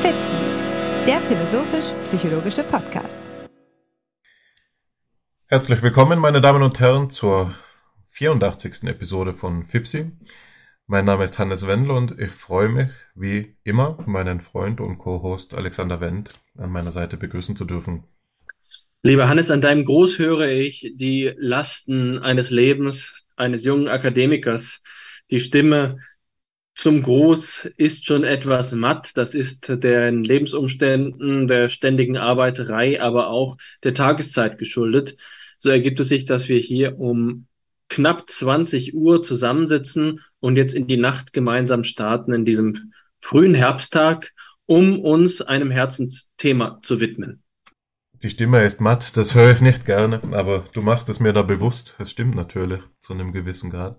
FIPSI, der philosophisch-psychologische Podcast. Herzlich willkommen, meine Damen und Herren, zur 84. Episode von FIPSI. Mein Name ist Hannes Wendel und ich freue mich, wie immer, meinen Freund und Co-Host Alexander Wendt an meiner Seite begrüßen zu dürfen. Lieber Hannes, an deinem Groß höre ich die Lasten eines Lebens eines jungen Akademikers. Die Stimme zum Gruß ist schon etwas matt. Das ist den Lebensumständen, der ständigen Arbeiterei, aber auch der Tageszeit geschuldet. So ergibt es sich, dass wir hier um knapp 20 Uhr zusammensitzen und jetzt in die Nacht gemeinsam starten in diesem frühen Herbsttag, um uns einem Herzensthema zu widmen. Die Stimme ist matt, das höre ich nicht gerne, aber du machst es mir da bewusst. Es stimmt natürlich zu einem gewissen Grad.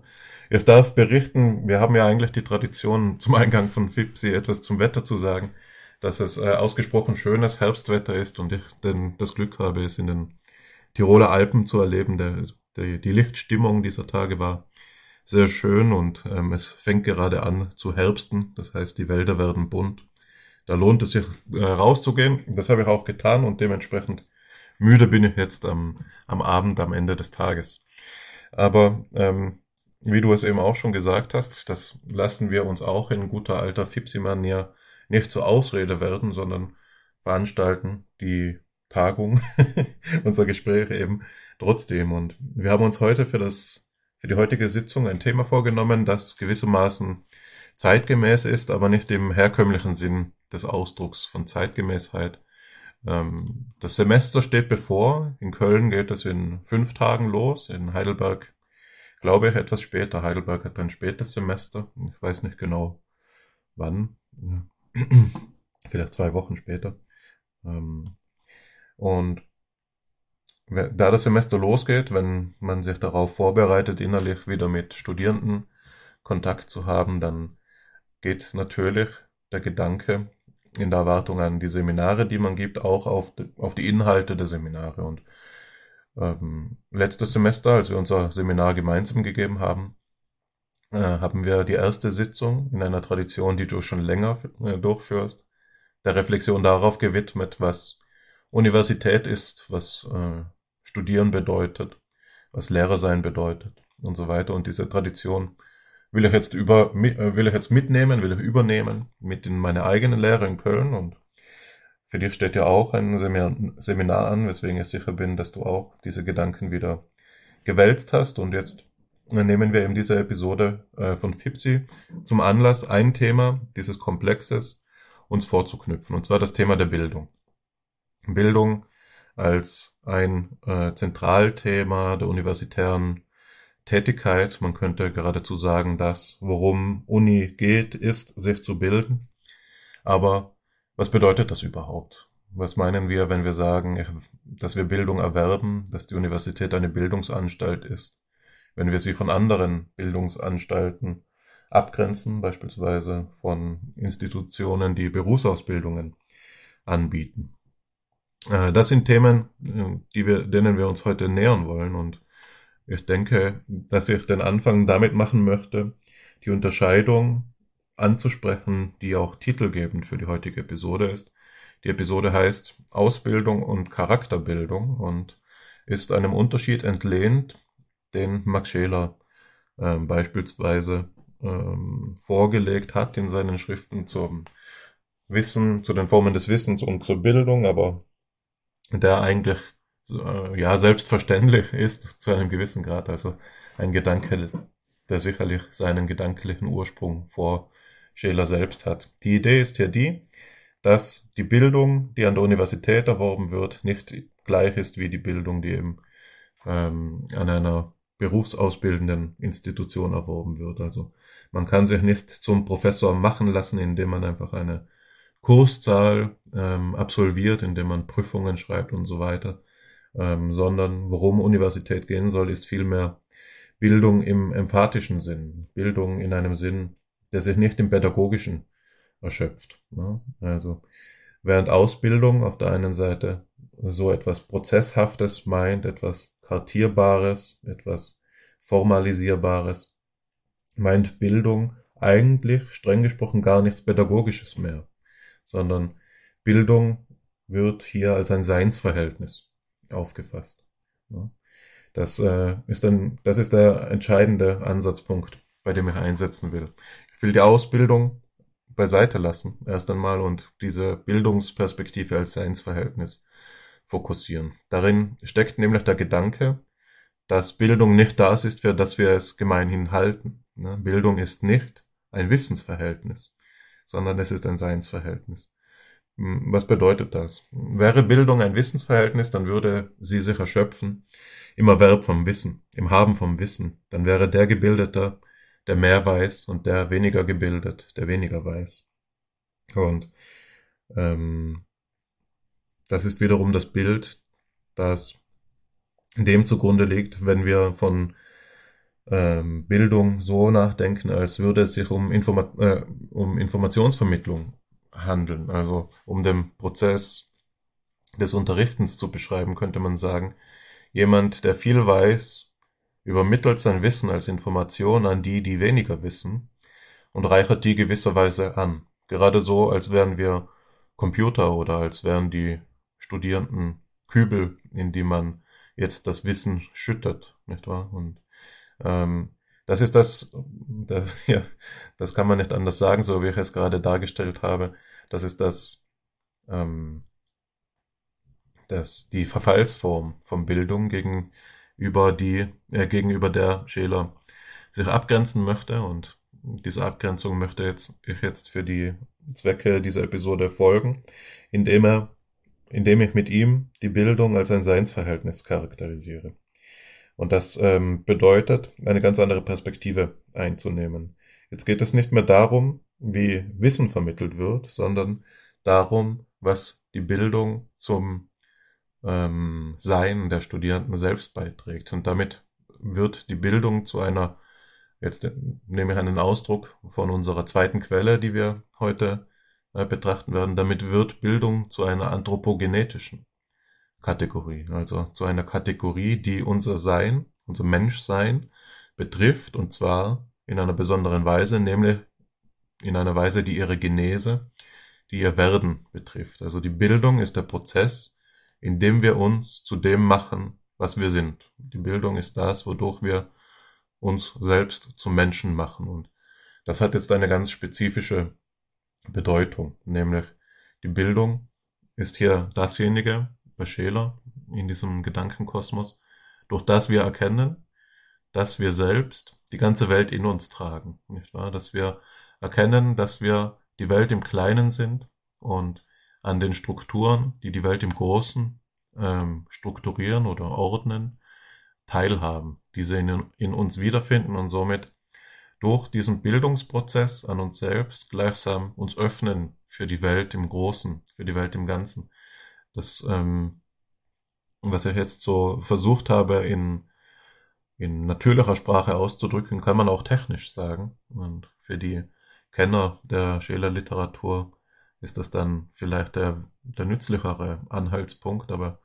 Ich darf berichten, wir haben ja eigentlich die Tradition zum Eingang von FIPSI etwas zum Wetter zu sagen, dass es äh, ausgesprochen schönes Herbstwetter ist und ich denn das Glück habe, es in den Tiroler Alpen zu erleben. Der, der, die Lichtstimmung dieser Tage war sehr schön und ähm, es fängt gerade an zu herbsten, das heißt die Wälder werden bunt. Da lohnt es sich äh, rauszugehen, das habe ich auch getan und dementsprechend müde bin ich jetzt am, am Abend, am Ende des Tages. Aber ähm, wie du es eben auch schon gesagt hast, das lassen wir uns auch in guter alter Fipsi-Manier nicht zur Ausrede werden, sondern veranstalten die Tagung, unser Gespräch eben trotzdem. Und wir haben uns heute für das, für die heutige Sitzung ein Thema vorgenommen, das gewissermaßen zeitgemäß ist, aber nicht im herkömmlichen Sinn des Ausdrucks von Zeitgemäßheit. Ähm, das Semester steht bevor. In Köln geht es in fünf Tagen los, in Heidelberg glaube ich, etwas später. Heidelberg hat ein spätes Semester. Ich weiß nicht genau wann. Vielleicht zwei Wochen später. Ähm, und da das Semester losgeht, wenn man sich darauf vorbereitet, innerlich wieder mit Studierenden Kontakt zu haben, dann geht natürlich der Gedanke in der Erwartung an die Seminare, die man gibt, auch auf die, Inhalte der Seminare. Und ähm, letztes Semester, als wir unser Seminar gemeinsam gegeben haben, äh, haben wir die erste Sitzung in einer Tradition, die du schon länger äh, durchführst, der Reflexion darauf gewidmet, was Universität ist, was äh, Studieren bedeutet, was Lehrer sein bedeutet und so weiter. Und diese Tradition will ich jetzt über, äh, will ich jetzt mitnehmen, will ich übernehmen mit in meine eigene Lehre in Köln und für dich steht ja auch ein Seminar an, weswegen ich sicher bin, dass du auch diese Gedanken wieder gewälzt hast. Und jetzt nehmen wir eben diese Episode äh, von Fipsi zum Anlass, ein Thema dieses Komplexes uns vorzuknüpfen, und zwar das Thema der Bildung. Bildung als ein äh, Zentralthema der universitären Tätigkeit. Man könnte geradezu sagen, dass worum Uni geht, ist, sich zu bilden. Aber was bedeutet das überhaupt? Was meinen wir, wenn wir sagen, dass wir Bildung erwerben, dass die Universität eine Bildungsanstalt ist? Wenn wir sie von anderen Bildungsanstalten abgrenzen, beispielsweise von Institutionen, die Berufsausbildungen anbieten. Äh, das sind Themen, äh, die wir, denen wir uns heute nähern wollen und ich denke, dass ich den Anfang damit machen möchte, die Unterscheidung anzusprechen, die auch titelgebend für die heutige Episode ist. Die Episode heißt Ausbildung und Charakterbildung und ist einem Unterschied entlehnt, den Max Scheler äh, beispielsweise ähm, vorgelegt hat in seinen Schriften zum Wissen, zu den Formen des Wissens und zur Bildung, aber der eigentlich äh, ja selbstverständlich ist zu einem gewissen Grad, also ein Gedanke, der sicherlich seinen gedanklichen Ursprung vor Scheler selbst hat. Die Idee ist hier die, dass die Bildung, die an der Universität erworben wird, nicht gleich ist wie die Bildung, die eben ähm, an einer berufsausbildenden Institution erworben wird. Also man kann sich nicht zum Professor machen lassen, indem man einfach eine Kurszahl ähm, absolviert, indem man Prüfungen schreibt und so weiter, ähm, sondern worum Universität gehen soll, ist vielmehr Bildung im emphatischen Sinn, Bildung in einem Sinn, der sich nicht im Pädagogischen erschöpft. Ne? Also während Ausbildung auf der einen Seite so etwas Prozesshaftes meint, etwas Kartierbares, etwas Formalisierbares, meint Bildung eigentlich streng gesprochen gar nichts Pädagogisches mehr, sondern Bildung wird hier als ein Seinsverhältnis aufgefasst. Das äh, ist dann, das ist der entscheidende Ansatzpunkt, bei dem ich einsetzen will. Ich will die Ausbildung beiseite lassen, erst einmal, und diese Bildungsperspektive als Seinsverhältnis fokussieren. Darin steckt nämlich der Gedanke, dass Bildung nicht das ist, für das wir es gemeinhin halten. Ne? Bildung ist nicht ein Wissensverhältnis, sondern es ist ein Seinsverhältnis. Hm, was bedeutet das? Wäre Bildung ein Wissensverhältnis, dann würde sie sich erschöpfen im Erwerb vom Wissen, im Haben vom Wissen. Dann wäre der Gebildete, der mehr weiß und der weniger gebildet, der weniger weiß. Und ähm, das ist wiederum das Bild, das dem zugrunde liegt, wenn wir von ähm, Bildung so nachdenken, als würde es sich um, Informa äh, um Informationsvermittlung handeln, also um den Prozess des Unterrichtens zu beschreiben, könnte man sagen. Jemand, der viel weiß, übermittelt sein Wissen als Information an die, die weniger wissen und reichert die gewisserweise an. Gerade so, als wären wir Computer oder als wären die Studierenden Kübel, in die man jetzt das Wissen schüttet, nicht wahr? Und ähm, das ist das, das, ja, das kann man nicht anders sagen, so wie ich es gerade dargestellt habe. Das ist das, ähm, das die Verfallsform von Bildung gegenüber die äh, gegenüber der Scheler sich abgrenzen möchte und diese Abgrenzung möchte jetzt ich jetzt für die Zwecke dieser Episode folgen, indem er indem ich mit ihm die Bildung als ein Seinsverhältnis charakterisiere. Und das ähm, bedeutet, eine ganz andere Perspektive einzunehmen. Jetzt geht es nicht mehr darum, wie Wissen vermittelt wird, sondern darum, was die Bildung zum ähm, Sein der Studierenden selbst beiträgt. Und damit wird die Bildung zu einer, jetzt nehme ich einen Ausdruck von unserer zweiten Quelle, die wir heute äh, betrachten werden, damit wird Bildung zu einer anthropogenetischen Kategorie, also zu einer Kategorie, die unser Sein, unser Menschsein betrifft, und zwar in einer besonderen Weise, nämlich in einer Weise, die ihre Genese, die ihr Werden betrifft. Also die Bildung ist der Prozess, in dem wir uns zu dem machen, was wir sind. Die Bildung ist das, wodurch wir uns selbst zum Menschen machen. Und das hat jetzt eine ganz spezifische Bedeutung, nämlich die Bildung ist hier dasjenige bei Scheler in diesem Gedankenkosmos, durch das wir erkennen, dass wir selbst die ganze Welt in uns tragen, nicht wahr? Dass wir erkennen, dass wir die Welt im Kleinen sind und an den Strukturen, die die Welt im Großen ähm, strukturieren oder ordnen, teilhaben, diese in, in uns wiederfinden und somit durch diesen Bildungsprozess an uns selbst gleichsam uns öffnen für die Welt im Großen, für die Welt im Ganzen. Das, ähm, was ich jetzt so versucht habe, in, in natürlicher Sprache auszudrücken, kann man auch technisch sagen. Und für die Kenner der Scheler-Literatur ist das dann vielleicht der, der nützlichere Anhaltspunkt, aber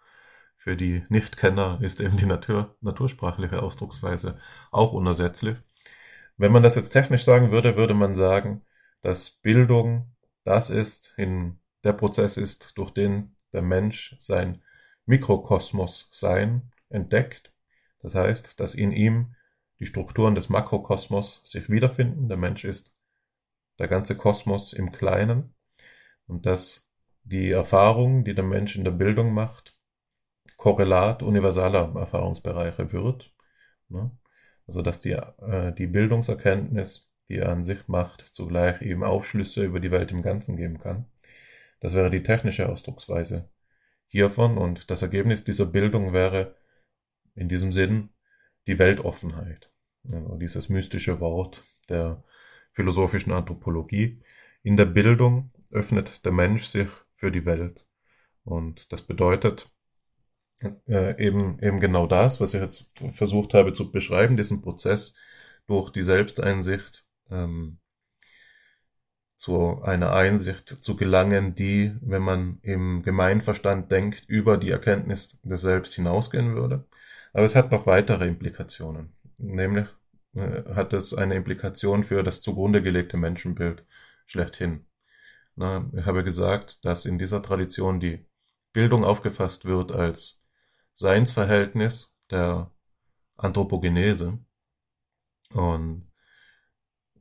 für die Nichtkenner ist eben die Natur, natursprachliche Ausdrucksweise auch unersetzlich. Wenn man das jetzt technisch sagen würde, würde man sagen, dass Bildung das ist, in der Prozess ist, durch den der Mensch sein Mikrokosmos sein entdeckt. Das heißt, dass in ihm die Strukturen des Makrokosmos sich wiederfinden. Der Mensch ist der ganze Kosmos im Kleinen und dass die Erfahrung, die der Mensch in der Bildung macht, Korrelat universaler Erfahrungsbereiche wird. Ne? Also dass die, äh, die Bildungserkenntnis, die er an sich macht, zugleich eben Aufschlüsse über die Welt im Ganzen geben kann. Das wäre die technische Ausdrucksweise hiervon und das Ergebnis dieser Bildung wäre in diesem Sinn die Weltoffenheit. Also dieses mystische Wort der philosophischen Anthropologie. In der Bildung öffnet der Mensch sich für die Welt. Und das bedeutet, äh, eben, eben genau das, was ich jetzt versucht habe zu beschreiben, diesen Prozess durch die Selbsteinsicht ähm, zu einer Einsicht zu gelangen, die, wenn man im Gemeinverstand denkt, über die Erkenntnis des Selbst hinausgehen würde. Aber es hat noch weitere Implikationen, nämlich äh, hat es eine Implikation für das zugrunde gelegte Menschenbild schlechthin. Na, ich habe gesagt, dass in dieser Tradition die Bildung aufgefasst wird als Seinsverhältnis der Anthropogenese und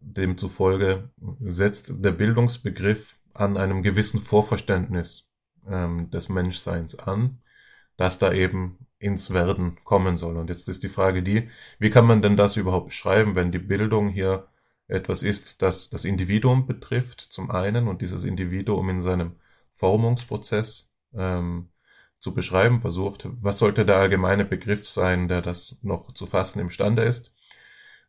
demzufolge setzt der Bildungsbegriff an einem gewissen Vorverständnis ähm, des Menschseins an, das da eben ins Werden kommen soll. Und jetzt ist die Frage die, wie kann man denn das überhaupt beschreiben, wenn die Bildung hier etwas ist, das das Individuum betrifft, zum einen, und dieses Individuum in seinem Formungsprozess ähm, zu beschreiben versucht. Was sollte der allgemeine Begriff sein, der das noch zu fassen imstande ist?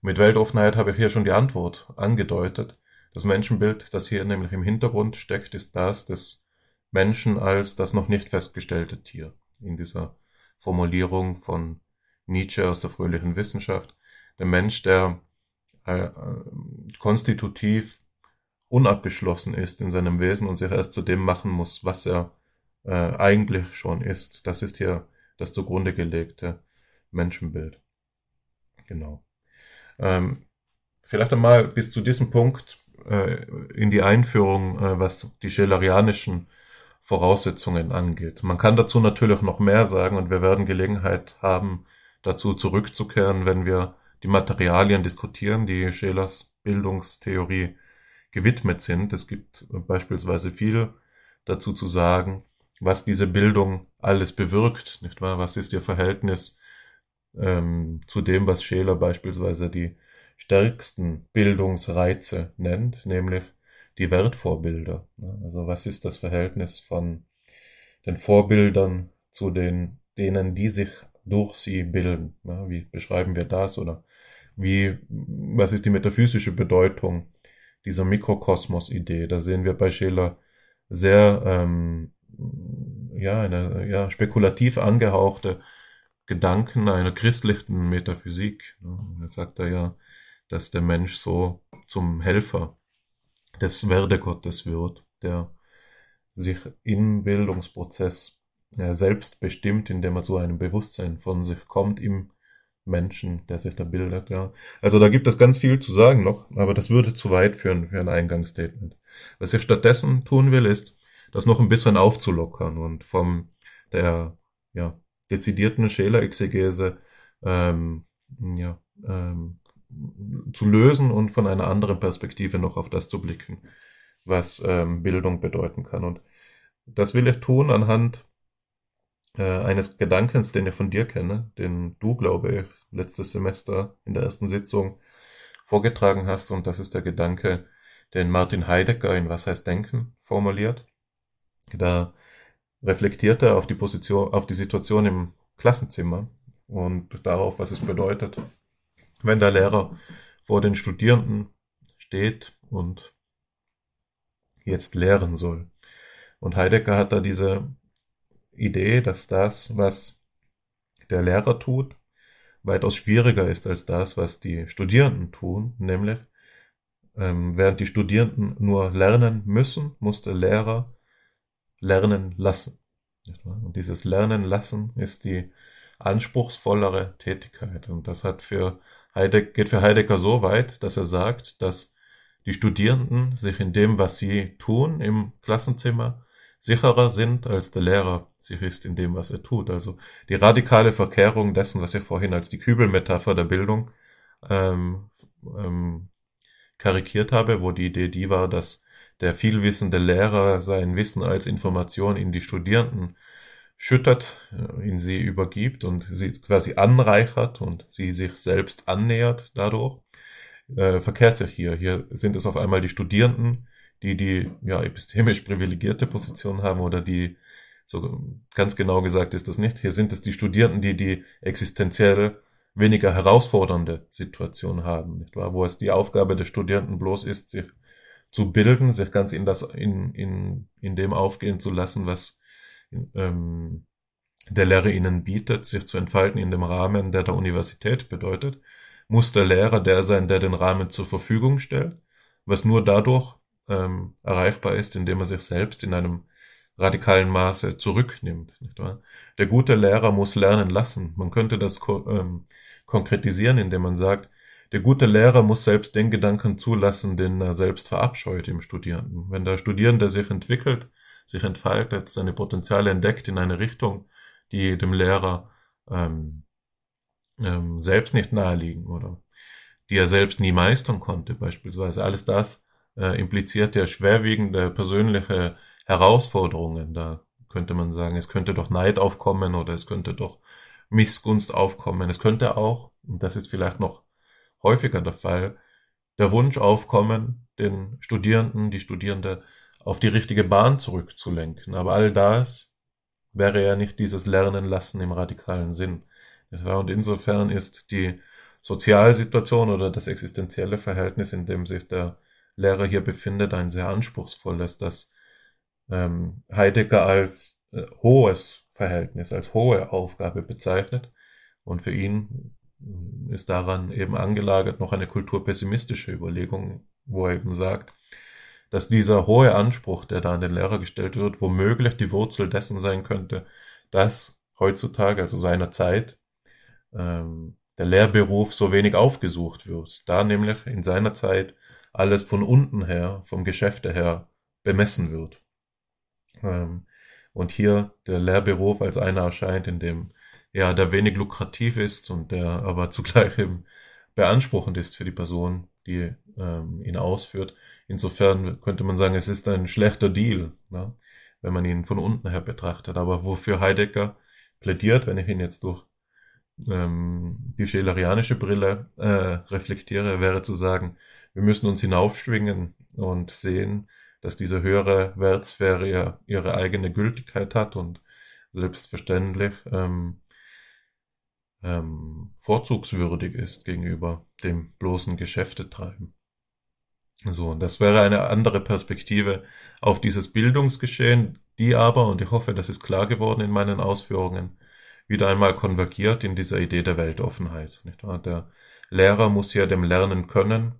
Mit Weltoffenheit habe ich hier schon die Antwort angedeutet. Das Menschenbild, das hier nämlich im Hintergrund steckt, ist das des Menschen als das noch nicht festgestellte Tier. In dieser Formulierung von Nietzsche aus der fröhlichen Wissenschaft. Der Mensch, der äh, konstitutiv unabgeschlossen ist in seinem Wesen und sich erst zu dem machen muss, was er äh, eigentlich schon ist. Das ist hier das zugrunde gelegte Menschenbild. Genau. Ähm, vielleicht einmal bis zu diesem Punkt äh, in die Einführung, äh, was die schillerianischen Voraussetzungen angeht. Man kann dazu natürlich noch mehr sagen und wir werden Gelegenheit haben, dazu zurückzukehren, wenn wir die Materialien diskutieren, die Schelers Bildungstheorie gewidmet sind. Es gibt beispielsweise viel dazu zu sagen, was diese Bildung alles bewirkt, nicht wahr? Was ist ihr Verhältnis ähm, zu dem, was Scheler beispielsweise die stärksten Bildungsreize nennt, nämlich die Wertvorbilder. Also was ist das Verhältnis von den Vorbildern zu den, denen, die sich durch sie bilden? Wie beschreiben wir das? Oder wie, was ist die metaphysische Bedeutung dieser Mikrokosmos-Idee? Da sehen wir bei Scheler sehr, ähm, ja, eine, ja, spekulativ angehauchte Gedanken einer christlichen Metaphysik. Da sagt er ja, dass der Mensch so zum Helfer des Werdegottes wird, der sich im Bildungsprozess ja, selbst bestimmt, indem er zu einem Bewusstsein von sich kommt im Menschen, der sich da bildet, ja. Also da gibt es ganz viel zu sagen noch, aber das würde zu weit führen für ein Eingangsstatement. Was ich stattdessen tun will, ist, das noch ein bisschen aufzulockern und vom der ja, dezidierten Scheler-Exegese ähm, ja, ähm, zu lösen und von einer anderen Perspektive noch auf das zu blicken, was ähm, Bildung bedeuten kann. Und das will ich tun anhand äh, eines Gedankens, den ich von dir kenne, den du, glaube ich, letztes Semester in der ersten Sitzung vorgetragen hast. Und das ist der Gedanke, den Martin Heidegger in Was heißt Denken formuliert. Da reflektiert er auf die Position, auf die Situation im Klassenzimmer und darauf, was es bedeutet, wenn der Lehrer vor den Studierenden steht und jetzt lehren soll. Und Heidegger hat da diese Idee, dass das, was der Lehrer tut, weitaus schwieriger ist als das, was die Studierenden tun, nämlich ähm, während die Studierenden nur lernen müssen, muss der Lehrer lernen lassen. Und dieses Lernen lassen ist die anspruchsvollere Tätigkeit. Und das hat für Heidegger, geht für Heidegger so weit, dass er sagt, dass die Studierenden sich in dem, was sie tun im Klassenzimmer, sicherer sind, als der Lehrer sich ist in dem, was er tut. Also die radikale Verkehrung dessen, was ich vorhin als die Kübelmetapher der Bildung ähm, ähm, karikiert habe, wo die Idee die war, dass der vielwissende Lehrer sein Wissen als Information in die Studierenden schüttert, äh, in sie übergibt und sie quasi anreichert und sie sich selbst annähert dadurch, äh, verkehrt sich hier. Hier sind es auf einmal die Studierenden, die die ja epistemisch privilegierte Position haben oder die so ganz genau gesagt ist das nicht. Hier sind es die Studierenden, die die existenziell weniger herausfordernde Situation haben, nicht wahr? Wo es die Aufgabe der Studierenden bloß ist, sich zu bilden, sich ganz in das in in in dem aufgehen zu lassen, was ähm, der Lehrer ihnen bietet, sich zu entfalten in dem Rahmen, der der Universität bedeutet, muss der Lehrer der sein, der den Rahmen zur Verfügung stellt, was nur dadurch ähm, erreichbar ist, indem er sich selbst in einem radikalen Maße zurücknimmt. Nicht wahr? Der gute Lehrer muss lernen lassen. Man könnte das ko ähm, konkretisieren, indem man sagt, Der gute Lehrer muss selbst den Gedanken zulassen, den er selbst verabscheut im Studierenden. Wenn der Studierende sich entwickelt, sich entfaltet, seine Potenziale entdeckt in eine Richtung, die dem Lehrer ähm, ähm, selbst nicht naheliegen oder die er selbst nie meistern konnte, beispielsweise. Alles das äh, impliziert ja schwerwiegende persönliche Herausforderungen. Da könnte man sagen, es könnte doch Neid aufkommen oder es könnte doch Missgunst aufkommen. Es könnte auch, und das ist vielleicht noch häufiger der Fall, der Wunsch aufkommen, den Studierenden, die Studierende auf die richtige Bahn zurückzulenken. Aber all das wäre ja nicht dieses Lernen lassen im radikalen Sinn. Und insofern ist die Sozialsituation oder das existenzielle Verhältnis, in dem sich der Lehrer hier befindet, ein sehr anspruchsvolles, das ähm, Heidegger als äh, hohes Verhältnis, als hohe Aufgabe bezeichnet. Und für ihn ist daran eben angelagert noch eine kulturpessimistische Überlegung, wo er eben sagt, dass dieser hohe Anspruch, der da an den Lehrer gestellt wird, womöglich die Wurzel dessen sein könnte, dass heutzutage, also seiner Zeit, ähm, der Lehrberuf so wenig aufgesucht wird, da nämlich in seiner Zeit alles von unten her, vom Geschäfte her bemessen wird. Ähm, und hier der Lehrberuf als einer erscheint, in dem ja, der wenig lukrativ ist und der aber zugleich eben beanspruchend ist für die Person, die ähm, ihn ausführt. Insofern könnte man sagen, es ist ein schlechter Deal, ne, wenn man ihn von unten her betrachtet. Aber wofür Heidegger plädiert, wenn ich ihn jetzt durch ähm, die schelerianische Brille äh, reflektiere, wäre zu sagen, wir müssen uns hinaufschwingen und sehen, dass diese höhere Wertsphäre ihr, ihre eigene Gültigkeit hat und selbstverständlich ähm, ähm, vorzugswürdig ist gegenüber dem bloßen Geschäftetreiben. So, das wäre eine andere Perspektive auf dieses Bildungsgeschehen, die aber, und ich hoffe, das ist klar geworden in meinen Ausführungen, wieder einmal konvergiert in dieser Idee der Weltoffenheit. Der Lehrer muss ja dem Lernen können,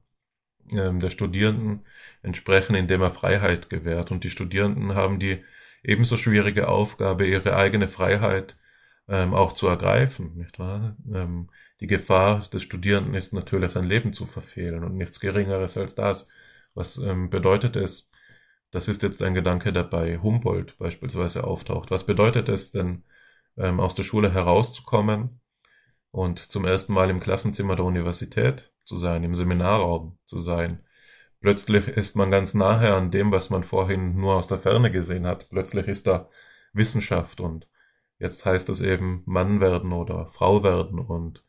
ähm, der Studierenden entsprechen, indem er Freiheit gewährt. Und die Studierenden haben die ebenso schwierige Aufgabe, ihre eigene Freiheit ähm, auch zu ergreifen, nicht wahr? Ähm, die Gefahr des Studierenden ist natürlich, sein Leben zu verfehlen und nichts Geringeres als das. Was ähm, bedeutet es? Das ist jetzt ein Gedanke, der bei Humboldt beispielsweise auftaucht. Was bedeutet es denn, ähm, aus der Schule herauszukommen und zum ersten Mal im Klassenzimmer der Universität zu sein, im Seminarraum zu sein? Plötzlich ist man ganz nahe an dem, was man vorhin nur aus der Ferne gesehen hat. Plötzlich ist da Wissenschaft und Jetzt heißt es eben Mann werden oder Frau werden und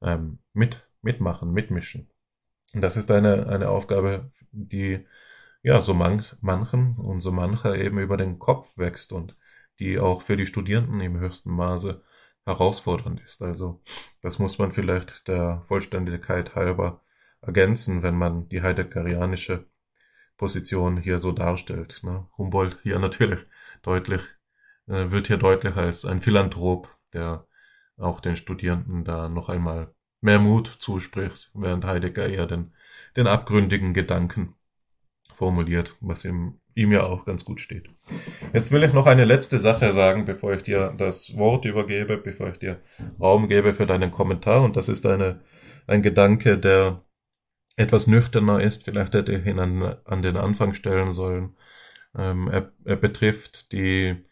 ähm, mit, mitmachen, mitmischen. Und das ist eine, eine Aufgabe, die ja so manch, manchen und so mancher eben über den Kopf wächst und die auch für die Studierenden im höchsten Maße herausfordernd ist. Also das muss man vielleicht der Vollständigkeit halber ergänzen, wenn man die heideggerianische Position hier so darstellt. Ne? Humboldt hier natürlich deutlich äh, wird hier deutlich als ein Philanthrop, der auch den Studierenden da noch einmal mehr Mut zuspricht, während Heidegger eher den, den abgründigen Gedanken formuliert, was ihm, ihm ja auch ganz gut steht. Jetzt will ich noch eine letzte Sache sagen, bevor ich dir das Wort übergebe, bevor ich dir Raum gebe für deinen Kommentar. Und das ist eine, ein Gedanke, der etwas nüchterner ist. Vielleicht hätte ich ihn an, an den Anfang stellen sollen. Ähm, er, er betrifft die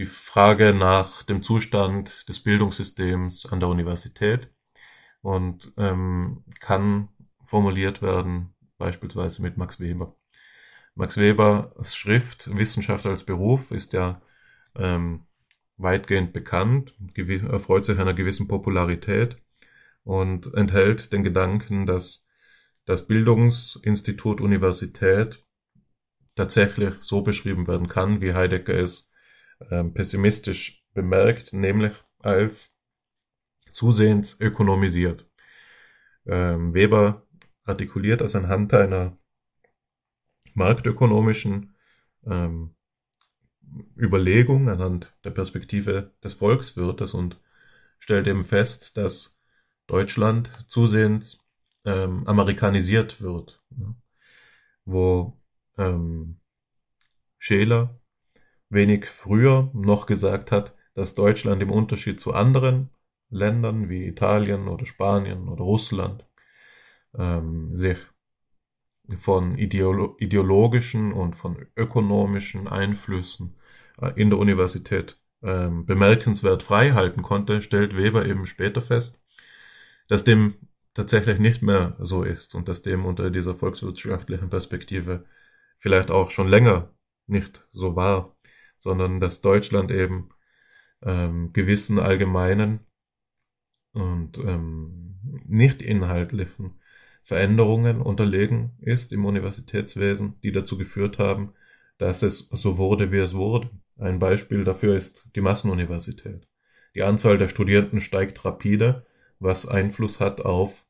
die Frage nach dem Zustand des Bildungssystems an der Universität und ähm, kann formuliert werden, beispielsweise mit Max Weber. Max Webers Schrift Wissenschaft als Beruf ist ja ähm, weitgehend bekannt, erfreut sich einer gewissen Popularität und enthält den Gedanken, dass das Bildungsinstitut Universität tatsächlich so beschrieben werden kann, wie Heidegger es ähm, pessimistisch bemerkt, nämlich als zusehends ökonomisiert. Ähm, Weber artikuliert das anhand einer marktökonomischen ähm, Überlegung, anhand der Perspektive des Volkswirtes und stellt eben fest, dass Deutschland zusehends ähm, amerikanisiert wird, ne? wo ähm, Scheler wenig früher noch gesagt hat, dass Deutschland im Unterschied zu anderen Ländern wie Italien oder Spanien oder Russland ähm, sich von ideolo ideologischen und von ökonomischen Einflüssen äh, in der Universität ähm, bemerkenswert frei halten konnte, stellt Weber eben später fest, dass dem tatsächlich nicht mehr so ist und dass dem unter dieser volkswirtschaftlichen Perspektive vielleicht auch schon länger nicht so war, sondern dass Deutschland eben ähm, gewissen allgemeinen und ähm, nicht inhaltlichen Veränderungen unterlegen ist im Universitätswesen, die dazu geführt haben, dass es so wurde, wie es wurde. Ein Beispiel dafür ist die Massenuniversität. Die Anzahl der Studierenden steigt rapide, was Einfluss hat auf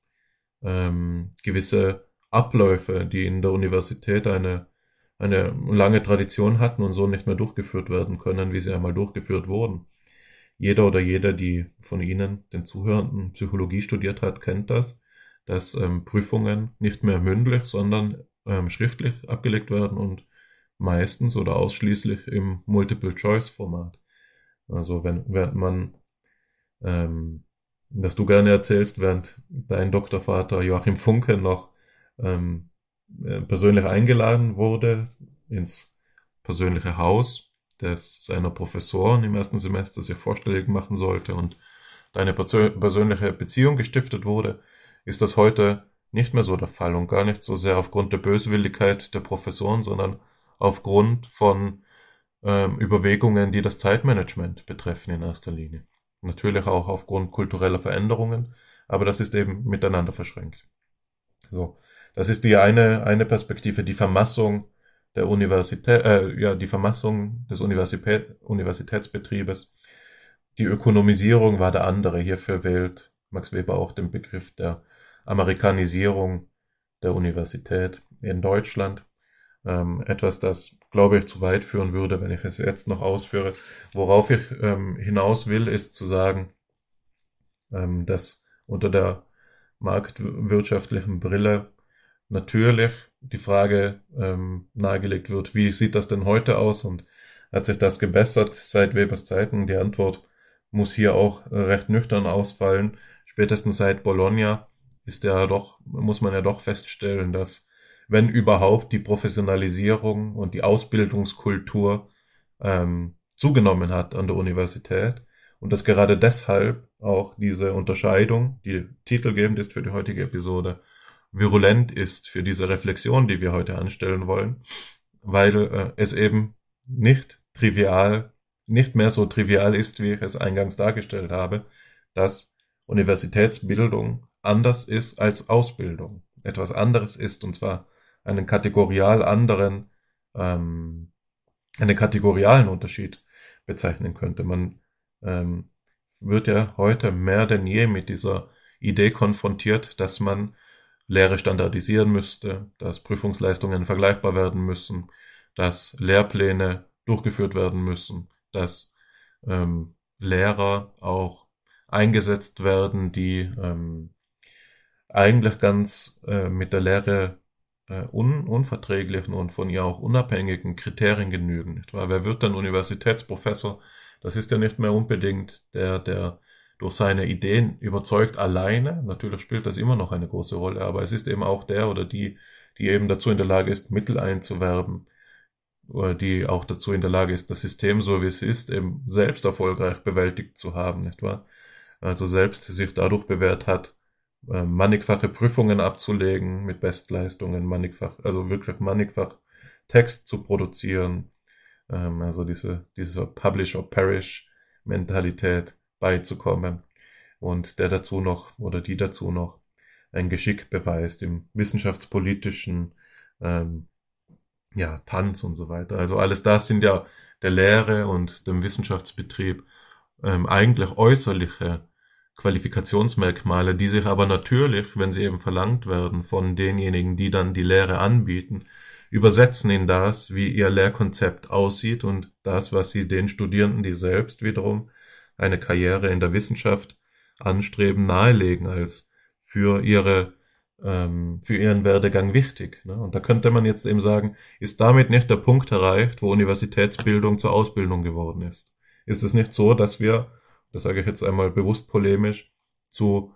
ähm, gewisse Abläufe, die in der Universität eine, eine lange Tradition hatten und so nicht mehr durchgeführt werden können, wie sie einmal durchgeführt wurden. Jeder oder jeder, die von Ihnen, den Zuhörenden, Psychologie studiert hat, kennt das, dass ähm, Prüfungen nicht mehr mündlich, sondern ähm, schriftlich abgelegt werden und meistens oder ausschließlich im Multiple-Choice-Format. Also wenn, während man, ähm, dass du gerne erzählst, während dein Doktorvater Joachim Funke noch ähm, äh, persönlich eingeladen wurde ins persönliche Haus des seiner Professoren im ersten Semester sich vorstellig machen sollte und deine persönliche Beziehung gestiftet wurde, ist das heute nicht mehr so der Fall und gar nicht so sehr aufgrund der Böswilligkeit der Professoren, sondern aufgrund von ähm, Überlegungen, die das Zeitmanagement betreffen in erster Linie. Natürlich auch aufgrund kultureller Veränderungen, aber das ist eben miteinander verschränkt. So, das ist die eine, eine Perspektive, die Vermassung der Universität, äh, ja, die Vermassung des Universität, Universitätsbetriebes. Die Ökonomisierung war der andere. Hierfür wählt Max Weber auch den Begriff der Amerikanisierung der Universität in Deutschland. Ähm, etwas, das, glaube ich, zu weit führen würde, wenn ich es jetzt noch ausführe. Worauf ich ähm, hinaus will, ist zu sagen, ähm, dass unter der marktwirtschaftlichen Brille natürlich die Frage ähm, nahegelegt wird, wie sieht das denn heute aus und hat sich das gebessert seit Webers Zeiten? Die Antwort muss hier auch recht nüchtern ausfallen. Spätestens seit Bologna ist ja doch, muss man ja doch feststellen, dass wenn überhaupt die Professionalisierung und die Ausbildungskultur ähm, zugenommen hat an der Universität und dass gerade deshalb auch diese Unterscheidung, die titelgebend ist für die heutige Episode, virulent ist für diese Reflexion, die wir heute anstellen wollen, weil äh, es eben nicht trivial, nicht mehr so trivial ist, wie ich es eingangs dargestellt habe, dass Universitätsbildung anders ist als Ausbildung, etwas anderes ist, und zwar einen kategorial anderen, ähm, einen kategorialen Unterschied bezeichnen könnte. Man ähm, wird ja heute mehr denn je mit dieser Idee konfrontiert, dass man Lehre standardisieren müsste, dass Prüfungsleistungen vergleichbar werden müssen, dass Lehrpläne durchgeführt werden müssen, dass ähm, Lehrer auch eingesetzt werden, die ähm, eigentlich ganz äh, mit der Lehre äh, un unverträglichen und von ihr auch unabhängigen Kriterien genügen. Nicht wahr? Wer wird dann Universitätsprofessor? Das ist ja nicht mehr unbedingt der, der durch seine Ideen überzeugt alleine. Natürlich spielt das immer noch eine große Rolle, aber es ist eben auch der oder die, die eben dazu in der Lage ist, Mittel einzuwerben, oder die auch dazu in der Lage ist, das System so wie es ist, eben selbst erfolgreich bewältigt zu haben, nicht wahr? Also selbst sich dadurch bewährt hat, äh, mannigfache Prüfungen abzulegen mit Bestleistungen, mannigfach, also wirklich mannigfach Text zu produzieren, ähm, also diese, diese Publish or Perish Mentalität beizukommen und der dazu noch oder die dazu noch ein Geschick beweist im wissenschaftspolitischen ähm, ja, Tanz und so weiter. Also alles das sind ja der Lehre und dem Wissenschaftsbetrieb ähm, eigentlich äußerliche Qualifikationsmerkmale, die sich aber natürlich, wenn sie eben verlangt werden von denjenigen, die dann die Lehre anbieten, übersetzen in das, wie ihr Lehrkonzept aussieht und das, was sie den Studierenden, die selbst wiederum eine Karriere in der Wissenschaft anstreben, nahelegen als für ihre ähm, für ihren Werdegang wichtig. Ne? Und da könnte man jetzt eben sagen, ist damit nicht der Punkt erreicht, wo Universitätsbildung zur Ausbildung geworden ist? Ist es nicht so, dass wir das sage ich jetzt einmal bewusst polemisch, zu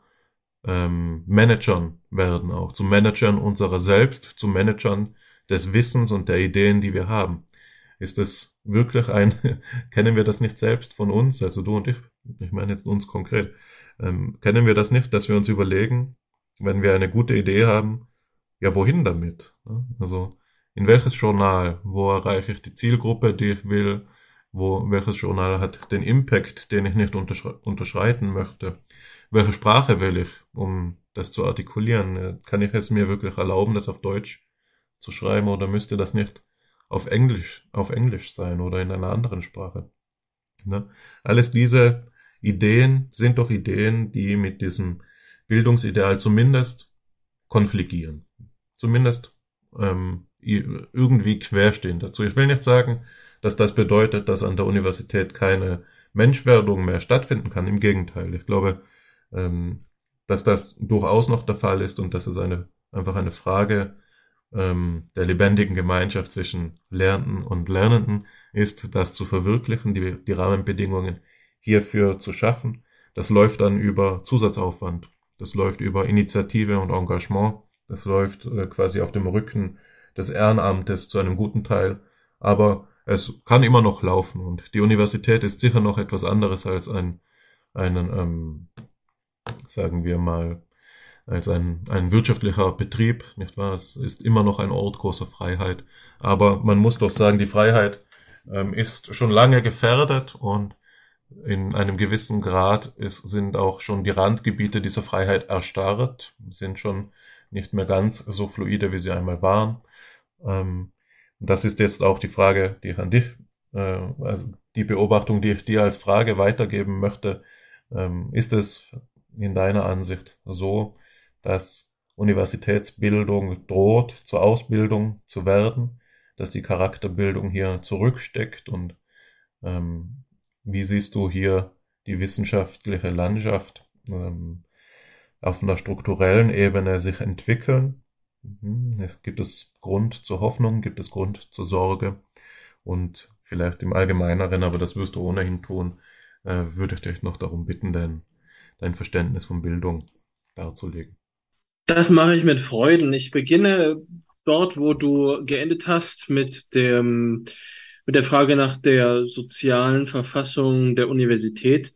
ähm, Managern werden, auch zu Managern unserer selbst, zu Managern des Wissens und der Ideen, die wir haben. Ist es wirklich ein, kennen wir das nicht selbst von uns, also du und ich, ich meine jetzt uns konkret, ähm, kennen wir das nicht, dass wir uns überlegen, wenn wir eine gute Idee haben, ja, wohin damit? Also, in welches Journal, wo erreiche ich die Zielgruppe, die ich will, wo, welches Journal hat den Impact, den ich nicht unterschre unterschreiten möchte, welche Sprache will ich, um das zu artikulieren, kann ich es mir wirklich erlauben, das auf Deutsch zu schreiben oder müsste das nicht auf Englisch, auf Englisch sein oder in einer anderen Sprache? Ne? Alles diese Ideen sind doch Ideen, die mit diesem Bildungsideal zumindest konfligieren. Zumindest ähm, irgendwie querstehen dazu. Ich will nicht sagen, dass das bedeutet, dass an der Universität keine Menschwerdung mehr stattfinden kann. Im Gegenteil. Ich glaube, ähm, dass das durchaus noch der Fall ist und dass es eine, einfach eine Frage ähm, der lebendigen Gemeinschaft zwischen Lernenden und Lernenden ist, das zu verwirklichen, die, die Rahmenbedingungen hierfür zu schaffen. Das läuft dann über Zusatzaufwand. Das läuft über Initiative und Engagement. Das läuft äh, quasi auf dem Rücken des Ehrenamtes zu einem guten Teil. Aber es kann immer noch laufen und die Universität ist sicher noch etwas anderes als ein, einen, ähm, sagen wir mal, als ein, ein wirtschaftlicher Betrieb, nicht wahr? Es ist immer noch ein Ort großer Freiheit. Aber man muss doch sagen, die Freiheit ähm, ist schon lange gefährdet und in einem gewissen Grad ist, sind auch schon die Randgebiete dieser Freiheit erstarrt, sind schon nicht mehr ganz so fluide, wie sie einmal waren. Ähm, das ist jetzt auch die Frage, die ich an dich, äh, also die Beobachtung, die ich dir als Frage weitergeben möchte. Ähm, ist es in deiner Ansicht so, dass Universitätsbildung droht, zur Ausbildung zu werden, dass die Charakterbildung hier zurücksteckt und ähm, wie siehst du hier die wissenschaftliche Landschaft ähm, auf einer strukturellen Ebene sich entwickeln? Mhm. Es gibt es Grund zur Hoffnung, gibt es Grund zur Sorge und vielleicht im Allgemeineren, aber das wirst du ohnehin tun, äh, würde ich dich noch darum bitten, dein, dein Verständnis von Bildung darzulegen. Das mache ich mit Freuden. Ich beginne dort, wo du geendet hast, mit dem mit der Frage nach der sozialen Verfassung der Universität,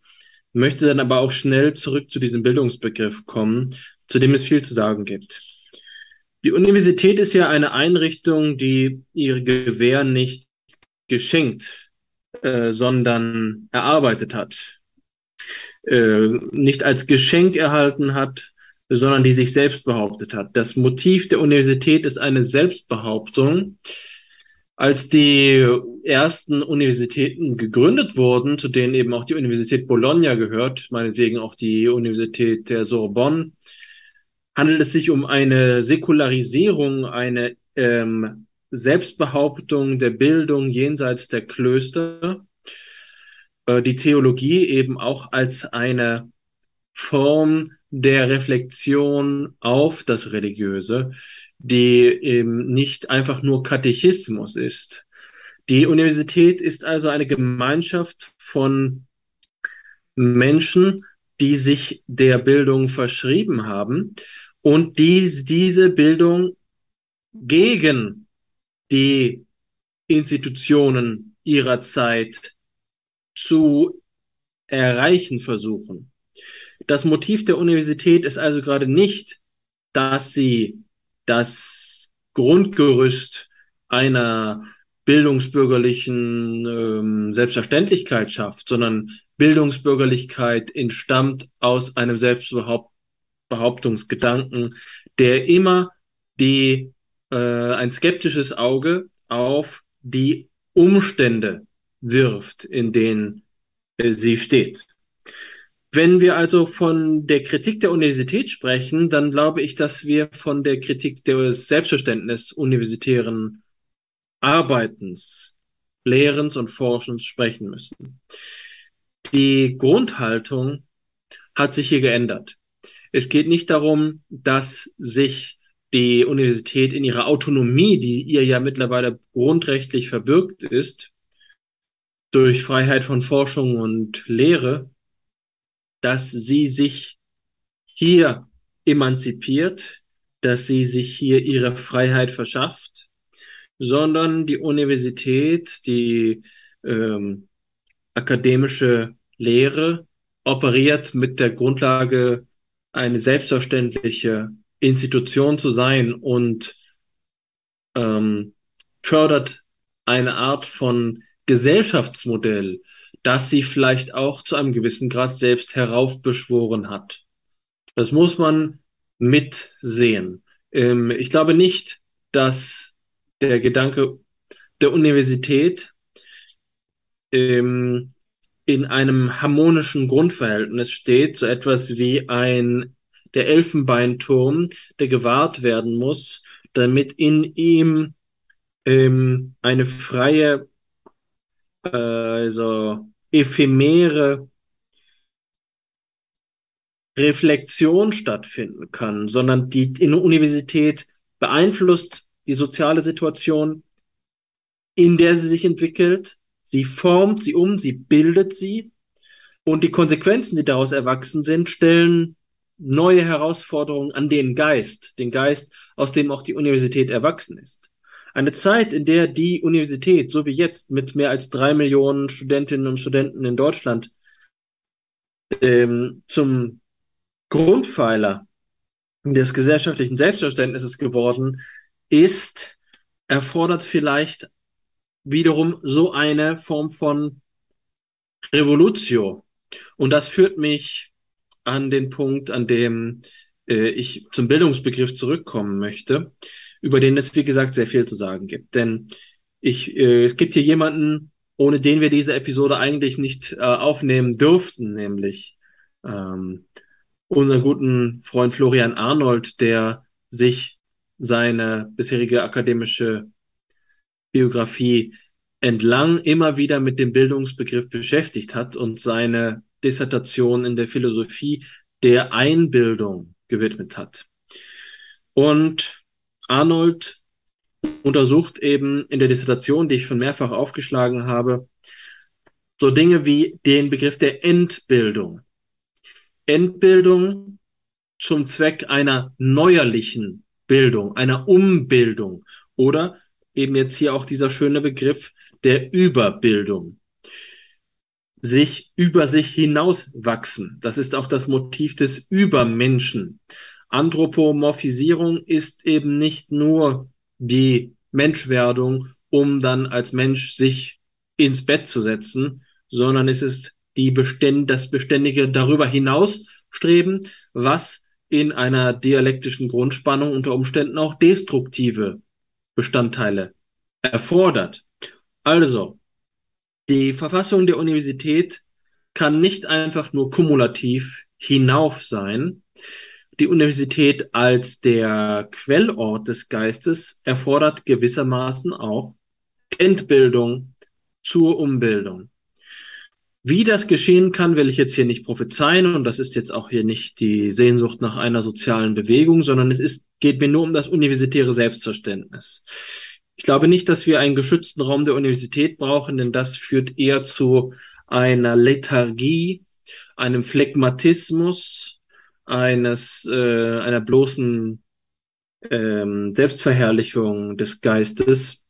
möchte dann aber auch schnell zurück zu diesem Bildungsbegriff kommen, zu dem es viel zu sagen gibt. Die Universität ist ja eine Einrichtung, die ihre Gewähr nicht geschenkt, äh, sondern erarbeitet hat. Äh, nicht als Geschenk erhalten hat, sondern die sich selbst behauptet hat. Das Motiv der Universität ist eine Selbstbehauptung, als die ersten Universitäten gegründet wurden, zu denen eben auch die Universität Bologna gehört, meinetwegen auch die Universität der Sorbonne, handelt es sich um eine Säkularisierung, eine ähm, Selbstbehauptung der Bildung jenseits der Klöster, äh, die Theologie eben auch als eine Form der Reflexion auf das Religiöse, die eben nicht einfach nur Katechismus ist. Die Universität ist also eine Gemeinschaft von Menschen, die sich der Bildung verschrieben haben und die diese Bildung gegen die Institutionen ihrer Zeit zu erreichen versuchen. Das Motiv der Universität ist also gerade nicht, dass sie das Grundgerüst einer bildungsbürgerlichen ähm, Selbstverständlichkeit schafft, sondern Bildungsbürgerlichkeit entstammt aus einem Selbstbehauptungsgedanken, der immer die äh, ein skeptisches Auge auf die Umstände wirft, in denen äh, sie steht. Wenn wir also von der Kritik der Universität sprechen, dann glaube ich, dass wir von der Kritik des Selbstverständnis universitären Arbeitens, Lehrens und Forschens sprechen müssen. Die Grundhaltung hat sich hier geändert. Es geht nicht darum, dass sich die Universität in ihrer Autonomie, die ihr ja mittlerweile grundrechtlich verbürgt ist, durch Freiheit von Forschung und Lehre dass sie sich hier emanzipiert, dass sie sich hier ihre Freiheit verschafft, sondern die Universität, die ähm, akademische Lehre operiert mit der Grundlage, eine selbstverständliche Institution zu sein und ähm, fördert eine Art von Gesellschaftsmodell, das sie vielleicht auch zu einem gewissen Grad selbst heraufbeschworen hat. Das muss man mitsehen. Ähm, ich glaube nicht, dass der Gedanke der Universität ähm, in einem harmonischen Grundverhältnis steht, so etwas wie ein der Elfenbeinturm, der gewahrt werden muss, damit in ihm ähm, eine freie, äh, also ephemere Reflexion stattfinden kann, sondern die in der Universität beeinflusst die soziale Situation, in der sie sich entwickelt, sie formt sie um, sie bildet sie und die Konsequenzen, die daraus erwachsen sind, stellen neue Herausforderungen an den Geist, den Geist, aus dem auch die Universität erwachsen ist. Eine Zeit, in der die Universität, so wie jetzt, mit mehr als drei Millionen Studentinnen und Studenten in Deutschland ähm, zum Grundpfeiler des gesellschaftlichen Selbstverständnisses geworden ist, erfordert vielleicht wiederum so eine Form von Revolutio. Und das führt mich an den Punkt, an dem äh, ich zum Bildungsbegriff zurückkommen möchte, über den es, wie gesagt, sehr viel zu sagen gibt. Denn ich, äh, es gibt hier jemanden, ohne den wir diese Episode eigentlich nicht äh, aufnehmen dürften, nämlich ähm, unseren guten Freund Florian Arnold, der sich seine bisherige akademische Biografie entlang immer wieder mit dem Bildungsbegriff beschäftigt hat und seine Dissertation in der Philosophie der Einbildung gewidmet hat. Und Arnold untersucht eben in der Dissertation, die ich schon mehrfach aufgeschlagen habe, so Dinge wie den Begriff der Entbildung. Entbildung zum Zweck einer neuerlichen Bildung, einer Umbildung oder eben jetzt hier auch dieser schöne Begriff der Überbildung. Sich über sich hinauswachsen. Das ist auch das Motiv des Übermenschen. Anthropomorphisierung ist eben nicht nur die Menschwerdung, um dann als Mensch sich ins Bett zu setzen, sondern es ist die Beständ das beständige darüber hinaus streben, was in einer dialektischen Grundspannung unter Umständen auch destruktive Bestandteile erfordert. Also, die Verfassung der Universität kann nicht einfach nur kumulativ hinauf sein. Die Universität als der Quellort des Geistes erfordert gewissermaßen auch Entbildung zur Umbildung. Wie das geschehen kann, will ich jetzt hier nicht prophezeien und das ist jetzt auch hier nicht die Sehnsucht nach einer sozialen Bewegung, sondern es ist, geht mir nur um das universitäre Selbstverständnis. Ich glaube nicht, dass wir einen geschützten Raum der Universität brauchen, denn das führt eher zu einer Lethargie, einem Phlegmatismus, eines äh, einer bloßen ähm, Selbstverherrlichung des Geistes.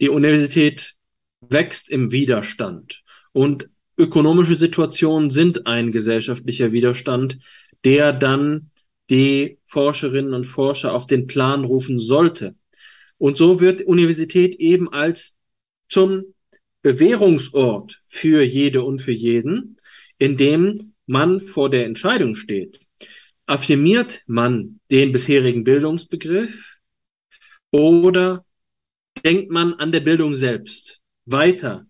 Die Universität wächst im Widerstand und ökonomische Situationen sind ein gesellschaftlicher Widerstand, der dann die Forscherinnen und Forscher auf den Plan rufen sollte. Und so wird Universität eben als zum Bewährungsort für jede und für jeden, in dem man vor der Entscheidung steht. Affirmiert man den bisherigen Bildungsbegriff oder denkt man an der Bildung selbst weiter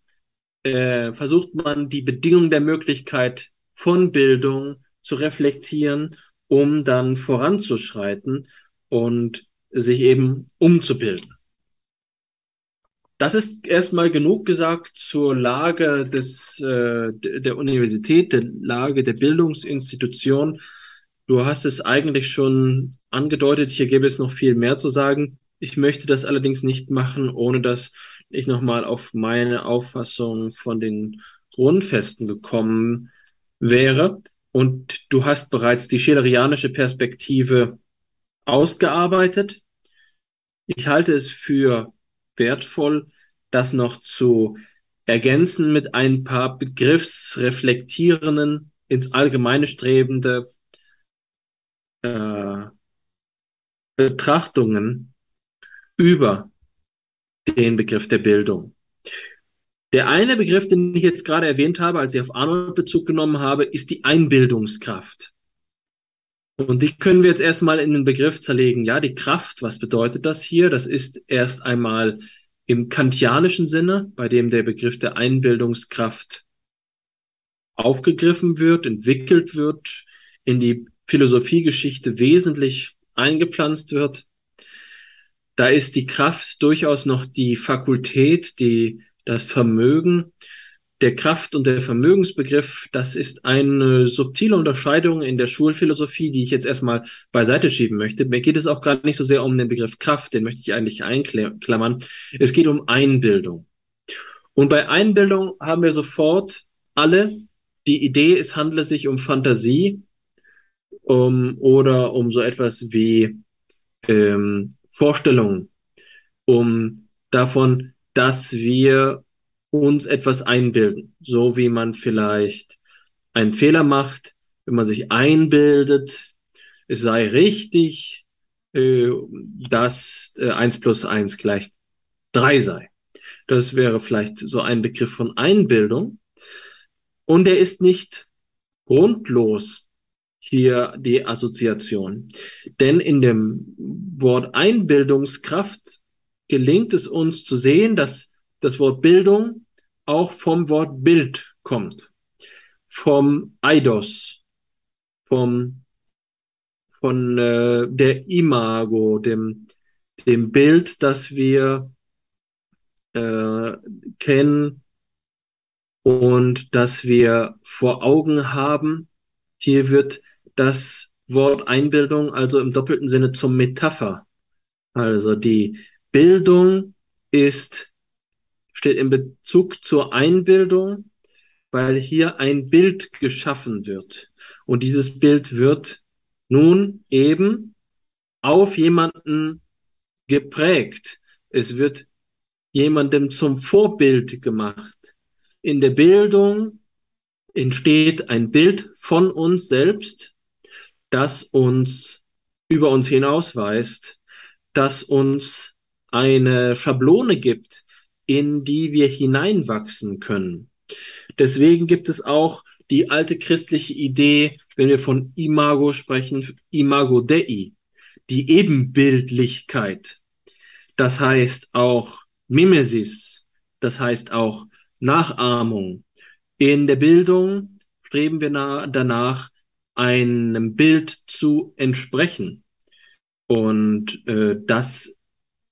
äh, versucht man die Bedingungen der Möglichkeit von Bildung zu reflektieren, um dann voranzuschreiten und sich eben umzubilden. Das ist erstmal genug gesagt zur Lage des, äh, der Universität, der Lage der Bildungsinstitution. Du hast es eigentlich schon angedeutet, hier gäbe es noch viel mehr zu sagen. Ich möchte das allerdings nicht machen, ohne dass ich nochmal auf meine Auffassung von den Grundfesten gekommen wäre. und du hast bereits die schillerianische Perspektive ausgearbeitet. Ich halte es für wertvoll, das noch zu ergänzen mit ein paar begriffsreflektierenden, ins Allgemeine strebende äh, Betrachtungen über den Begriff der Bildung. Der eine Begriff, den ich jetzt gerade erwähnt habe, als ich auf Arnold Bezug genommen habe, ist die Einbildungskraft. Und die können wir jetzt erstmal in den Begriff zerlegen. Ja, die Kraft, was bedeutet das hier? Das ist erst einmal im kantianischen Sinne, bei dem der Begriff der Einbildungskraft aufgegriffen wird, entwickelt wird, in die Philosophiegeschichte wesentlich eingepflanzt wird. Da ist die Kraft durchaus noch die Fakultät, die das Vermögen, der Kraft- und der Vermögensbegriff, das ist eine subtile Unterscheidung in der Schulphilosophie, die ich jetzt erstmal beiseite schieben möchte. Mir geht es auch gerade nicht so sehr um den Begriff Kraft, den möchte ich eigentlich einklammern. Es geht um Einbildung. Und bei Einbildung haben wir sofort alle die Idee, es handle sich um Fantasie um, oder um so etwas wie ähm, Vorstellungen, um davon, dass wir uns etwas einbilden, so wie man vielleicht einen Fehler macht, wenn man sich einbildet, es sei richtig, äh, dass äh, 1 plus 1 gleich 3 sei. Das wäre vielleicht so ein Begriff von Einbildung. Und er ist nicht grundlos hier die Assoziation. Denn in dem Wort Einbildungskraft gelingt es uns zu sehen, dass das Wort Bildung auch vom Wort Bild kommt, vom Eidos, vom von äh, der Imago, dem dem Bild, das wir äh, kennen und das wir vor Augen haben. Hier wird das Wort Einbildung also im doppelten Sinne zum Metapher. Also die Bildung ist, steht in Bezug zur Einbildung, weil hier ein Bild geschaffen wird. Und dieses Bild wird nun eben auf jemanden geprägt. Es wird jemandem zum Vorbild gemacht. In der Bildung entsteht ein Bild von uns selbst, das uns über uns hinausweist, das uns eine Schablone gibt, in die wir hineinwachsen können. Deswegen gibt es auch die alte christliche Idee, wenn wir von Imago sprechen, Imago Dei, die Ebenbildlichkeit. Das heißt auch Mimesis, das heißt auch Nachahmung. In der Bildung streben wir danach, einem Bild zu entsprechen. Und äh, das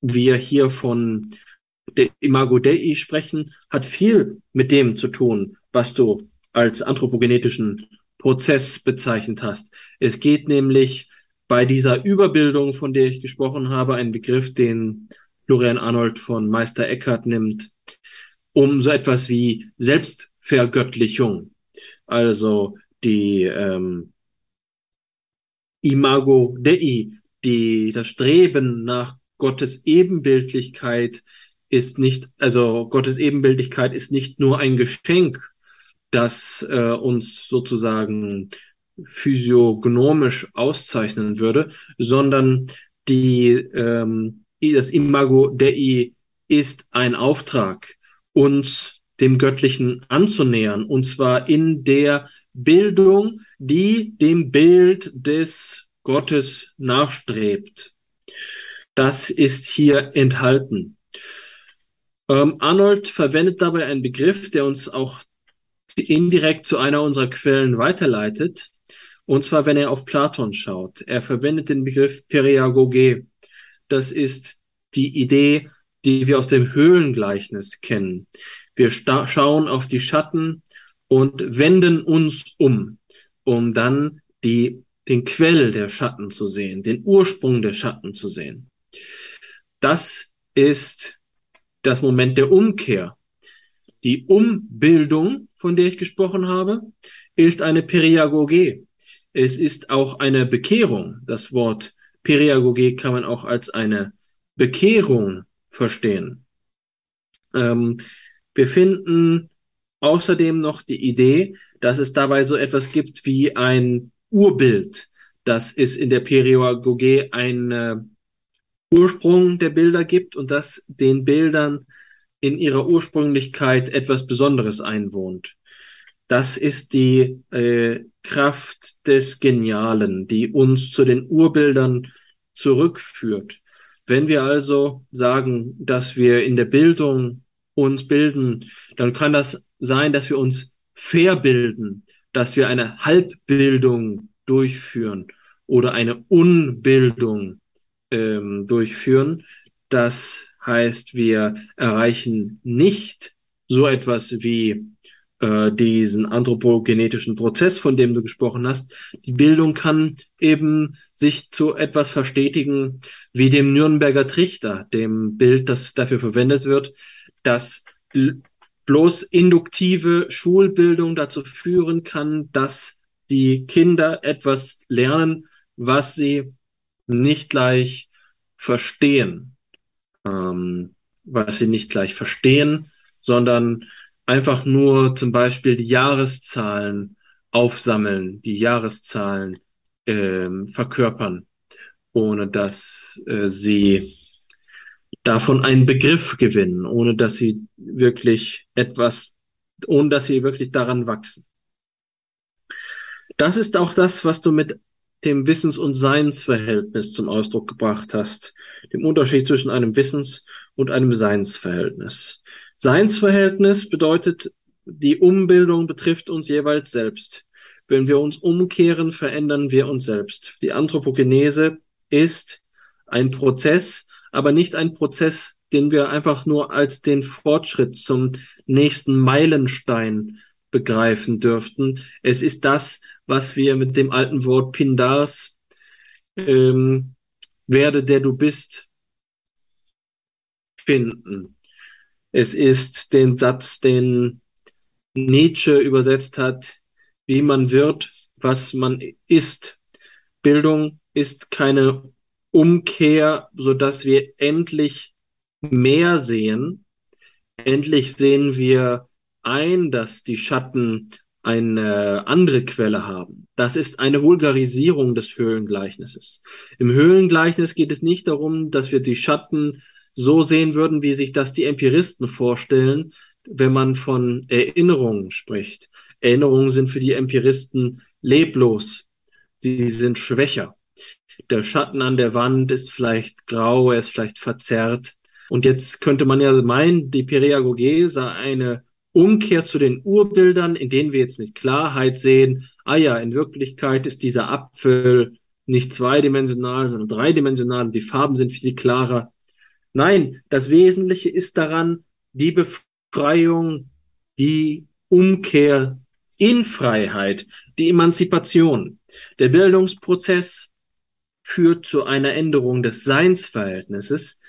wir hier von der Imago Dei sprechen, hat viel mit dem zu tun, was du als anthropogenetischen Prozess bezeichnet hast. Es geht nämlich bei dieser Überbildung, von der ich gesprochen habe, ein Begriff, den Florian Arnold von Meister Eckhart nimmt, um so etwas wie Selbstvergöttlichung. Also die ähm, Imago Dei, die, das Streben nach Gottes Ebenbildlichkeit ist nicht, also Gottes Ebenbildlichkeit ist nicht nur ein Geschenk, das äh, uns sozusagen physiognomisch auszeichnen würde, sondern die, ähm, das Imago Dei ist ein Auftrag, uns dem Göttlichen anzunähern, und zwar in der Bildung, die dem Bild des Gottes nachstrebt. Das ist hier enthalten. Ähm, Arnold verwendet dabei einen Begriff, der uns auch indirekt zu einer unserer Quellen weiterleitet. Und zwar, wenn er auf Platon schaut. Er verwendet den Begriff Periagoge. Das ist die Idee, die wir aus dem Höhlengleichnis kennen. Wir schauen auf die Schatten und wenden uns um, um dann die, den Quell der Schatten zu sehen, den Ursprung der Schatten zu sehen. Das ist das Moment der Umkehr. Die Umbildung, von der ich gesprochen habe, ist eine Periagoge. Es ist auch eine Bekehrung. Das Wort Periagoge kann man auch als eine Bekehrung verstehen. Ähm, wir finden außerdem noch die Idee, dass es dabei so etwas gibt wie ein Urbild. dass es in der Periagoge ein äh, Ursprung der Bilder gibt und dass den Bildern in ihrer Ursprünglichkeit etwas Besonderes einwohnt. Das ist die äh, Kraft des Genialen, die uns zu den Urbildern zurückführt. Wenn wir also sagen, dass wir in der Bildung uns bilden, dann kann das sein, dass wir uns verbilden, dass wir eine Halbbildung durchführen oder eine Unbildung ähm, durchführen. Das heißt, wir erreichen nicht so etwas wie äh, diesen anthropogenetischen Prozess, von dem du gesprochen hast. Die Bildung kann eben sich zu etwas verstetigen wie dem Nürnberger Trichter, dem Bild, das dafür verwendet wird, dass bloß induktive Schulbildung dazu führen kann, dass die Kinder etwas lernen, was sie nicht gleich verstehen, ähm, was sie nicht gleich verstehen, sondern einfach nur zum Beispiel die Jahreszahlen aufsammeln, die Jahreszahlen ähm, verkörpern, ohne dass äh, sie davon einen Begriff gewinnen, ohne dass sie wirklich etwas, ohne dass sie wirklich daran wachsen. Das ist auch das, was du mit dem Wissens- und Seinsverhältnis zum Ausdruck gebracht hast, dem Unterschied zwischen einem Wissens- und einem Seinsverhältnis. Seinsverhältnis bedeutet, die Umbildung betrifft uns jeweils selbst. Wenn wir uns umkehren, verändern wir uns selbst. Die Anthropogenese ist ein Prozess, aber nicht ein Prozess, den wir einfach nur als den Fortschritt zum nächsten Meilenstein begreifen dürften. Es ist das, was wir mit dem alten Wort Pindars ähm, werde, der du bist, finden. Es ist den Satz, den Nietzsche übersetzt hat, wie man wird, was man ist. Bildung ist keine Umkehr, so dass wir endlich mehr sehen. Endlich sehen wir ein, dass die Schatten eine andere Quelle haben. Das ist eine Vulgarisierung des Höhlengleichnisses. Im Höhlengleichnis geht es nicht darum, dass wir die Schatten so sehen würden, wie sich das die Empiristen vorstellen, wenn man von Erinnerungen spricht. Erinnerungen sind für die Empiristen leblos. Sie sind schwächer. Der Schatten an der Wand ist vielleicht grau, er ist vielleicht verzerrt. Und jetzt könnte man ja meinen, die Periagoge sei eine Umkehr zu den Urbildern, in denen wir jetzt mit Klarheit sehen, ah ja, in Wirklichkeit ist dieser Apfel nicht zweidimensional, sondern dreidimensional und die Farben sind viel klarer. Nein, das Wesentliche ist daran die Befreiung, die Umkehr in Freiheit, die Emanzipation. Der Bildungsprozess führt zu einer Änderung des Seinsverhältnisses,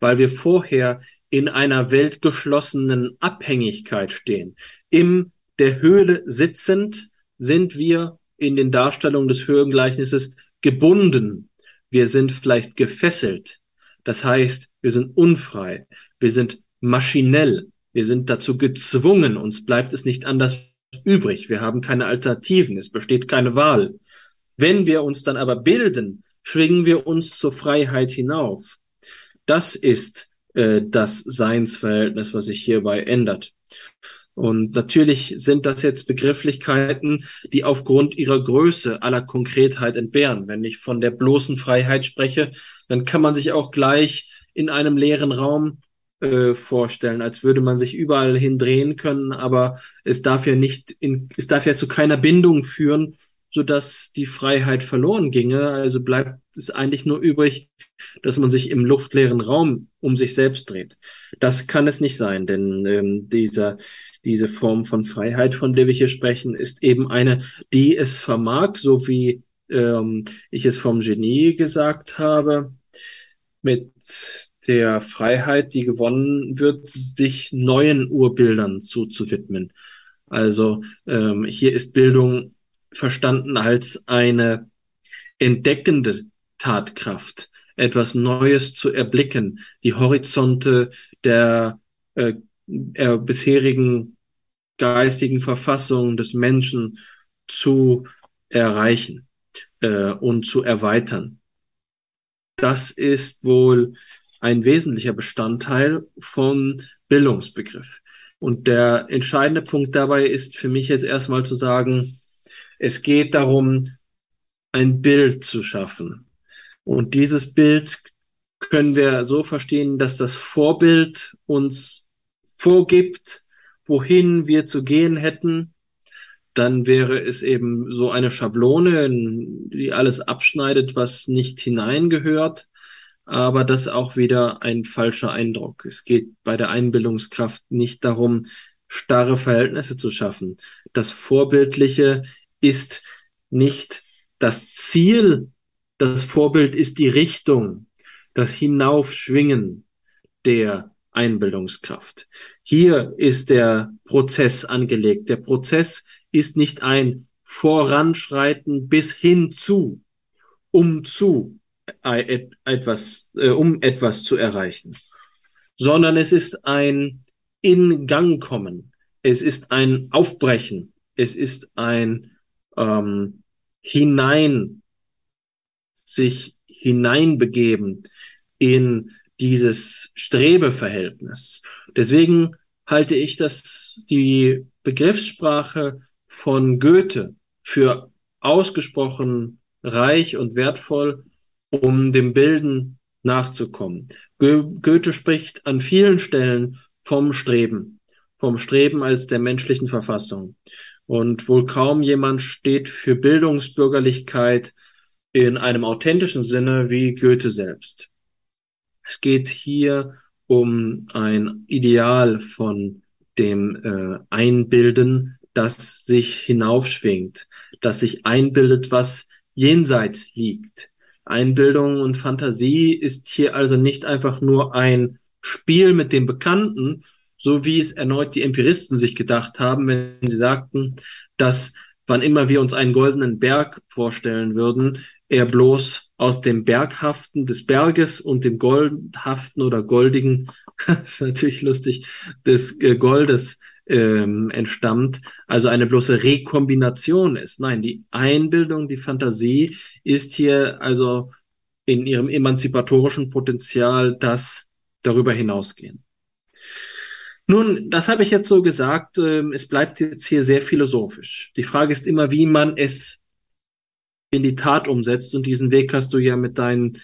weil wir vorher in einer weltgeschlossenen Abhängigkeit stehen. Im der Höhle sitzend sind wir in den Darstellungen des Höhengleichnisses gebunden. Wir sind vielleicht gefesselt. Das heißt, wir sind unfrei. Wir sind maschinell. Wir sind dazu gezwungen. Uns bleibt es nicht anders übrig. Wir haben keine Alternativen. Es besteht keine Wahl. Wenn wir uns dann aber bilden, schwingen wir uns zur Freiheit hinauf. Das ist äh, das Seinsverhältnis, was sich hierbei ändert. Und natürlich sind das jetzt Begrifflichkeiten, die aufgrund ihrer Größe aller Konkretheit entbehren. Wenn ich von der bloßen Freiheit spreche, dann kann man sich auch gleich in einem leeren Raum äh, vorstellen, als würde man sich überall hindrehen können, aber es darf ja nicht in, es darf ja zu keiner Bindung führen, so dass die Freiheit verloren ginge. Also bleibt es eigentlich nur übrig, dass man sich im luftleeren Raum um sich selbst dreht. Das kann es nicht sein, denn ähm, dieser, diese Form von Freiheit, von der wir hier sprechen, ist eben eine, die es vermag, so wie ähm, ich es vom Genie gesagt habe, mit der Freiheit, die gewonnen wird, sich neuen Urbildern zuzuwidmen. Also ähm, hier ist Bildung verstanden als eine entdeckende Tatkraft, etwas Neues zu erblicken, die Horizonte der äh, äh, bisherigen geistigen Verfassung des Menschen zu erreichen äh, und zu erweitern. Das ist wohl ein wesentlicher Bestandteil vom Bildungsbegriff. Und der entscheidende Punkt dabei ist für mich jetzt erstmal zu sagen, es geht darum, ein Bild zu schaffen. Und dieses Bild können wir so verstehen, dass das Vorbild uns vorgibt, wohin wir zu gehen hätten. Dann wäre es eben so eine Schablone, die alles abschneidet, was nicht hineingehört aber das auch wieder ein falscher Eindruck. Es geht bei der Einbildungskraft nicht darum, starre Verhältnisse zu schaffen. Das Vorbildliche ist nicht das Ziel, das Vorbild ist die Richtung, das Hinaufschwingen der Einbildungskraft. Hier ist der Prozess angelegt. Der Prozess ist nicht ein Voranschreiten bis hin zu, um zu, etwas, äh, um etwas zu erreichen, sondern es ist ein in Gang kommen, es ist ein Aufbrechen, es ist ein ähm, hinein sich hineinbegeben in dieses Strebeverhältnis. Deswegen halte ich das die Begriffssprache von Goethe für ausgesprochen reich und wertvoll um dem Bilden nachzukommen. Goethe spricht an vielen Stellen vom Streben, vom Streben als der menschlichen Verfassung. Und wohl kaum jemand steht für Bildungsbürgerlichkeit in einem authentischen Sinne wie Goethe selbst. Es geht hier um ein Ideal von dem äh, Einbilden, das sich hinaufschwingt, das sich einbildet, was jenseits liegt, Einbildung und Fantasie ist hier also nicht einfach nur ein Spiel mit dem Bekannten, so wie es erneut die Empiristen sich gedacht haben, wenn sie sagten, dass wann immer wir uns einen goldenen Berg vorstellen würden, er bloß aus dem Berghaften des Berges und dem Goldhaften oder Goldigen, das ist natürlich lustig, des äh, Goldes ähm, entstammt, also eine bloße Rekombination ist. Nein, die Einbildung, die Fantasie ist hier also in ihrem emanzipatorischen Potenzial das darüber hinausgehen. Nun, das habe ich jetzt so gesagt, ähm, es bleibt jetzt hier sehr philosophisch. Die Frage ist immer, wie man es in die Tat umsetzt und diesen Weg hast du ja mit deinen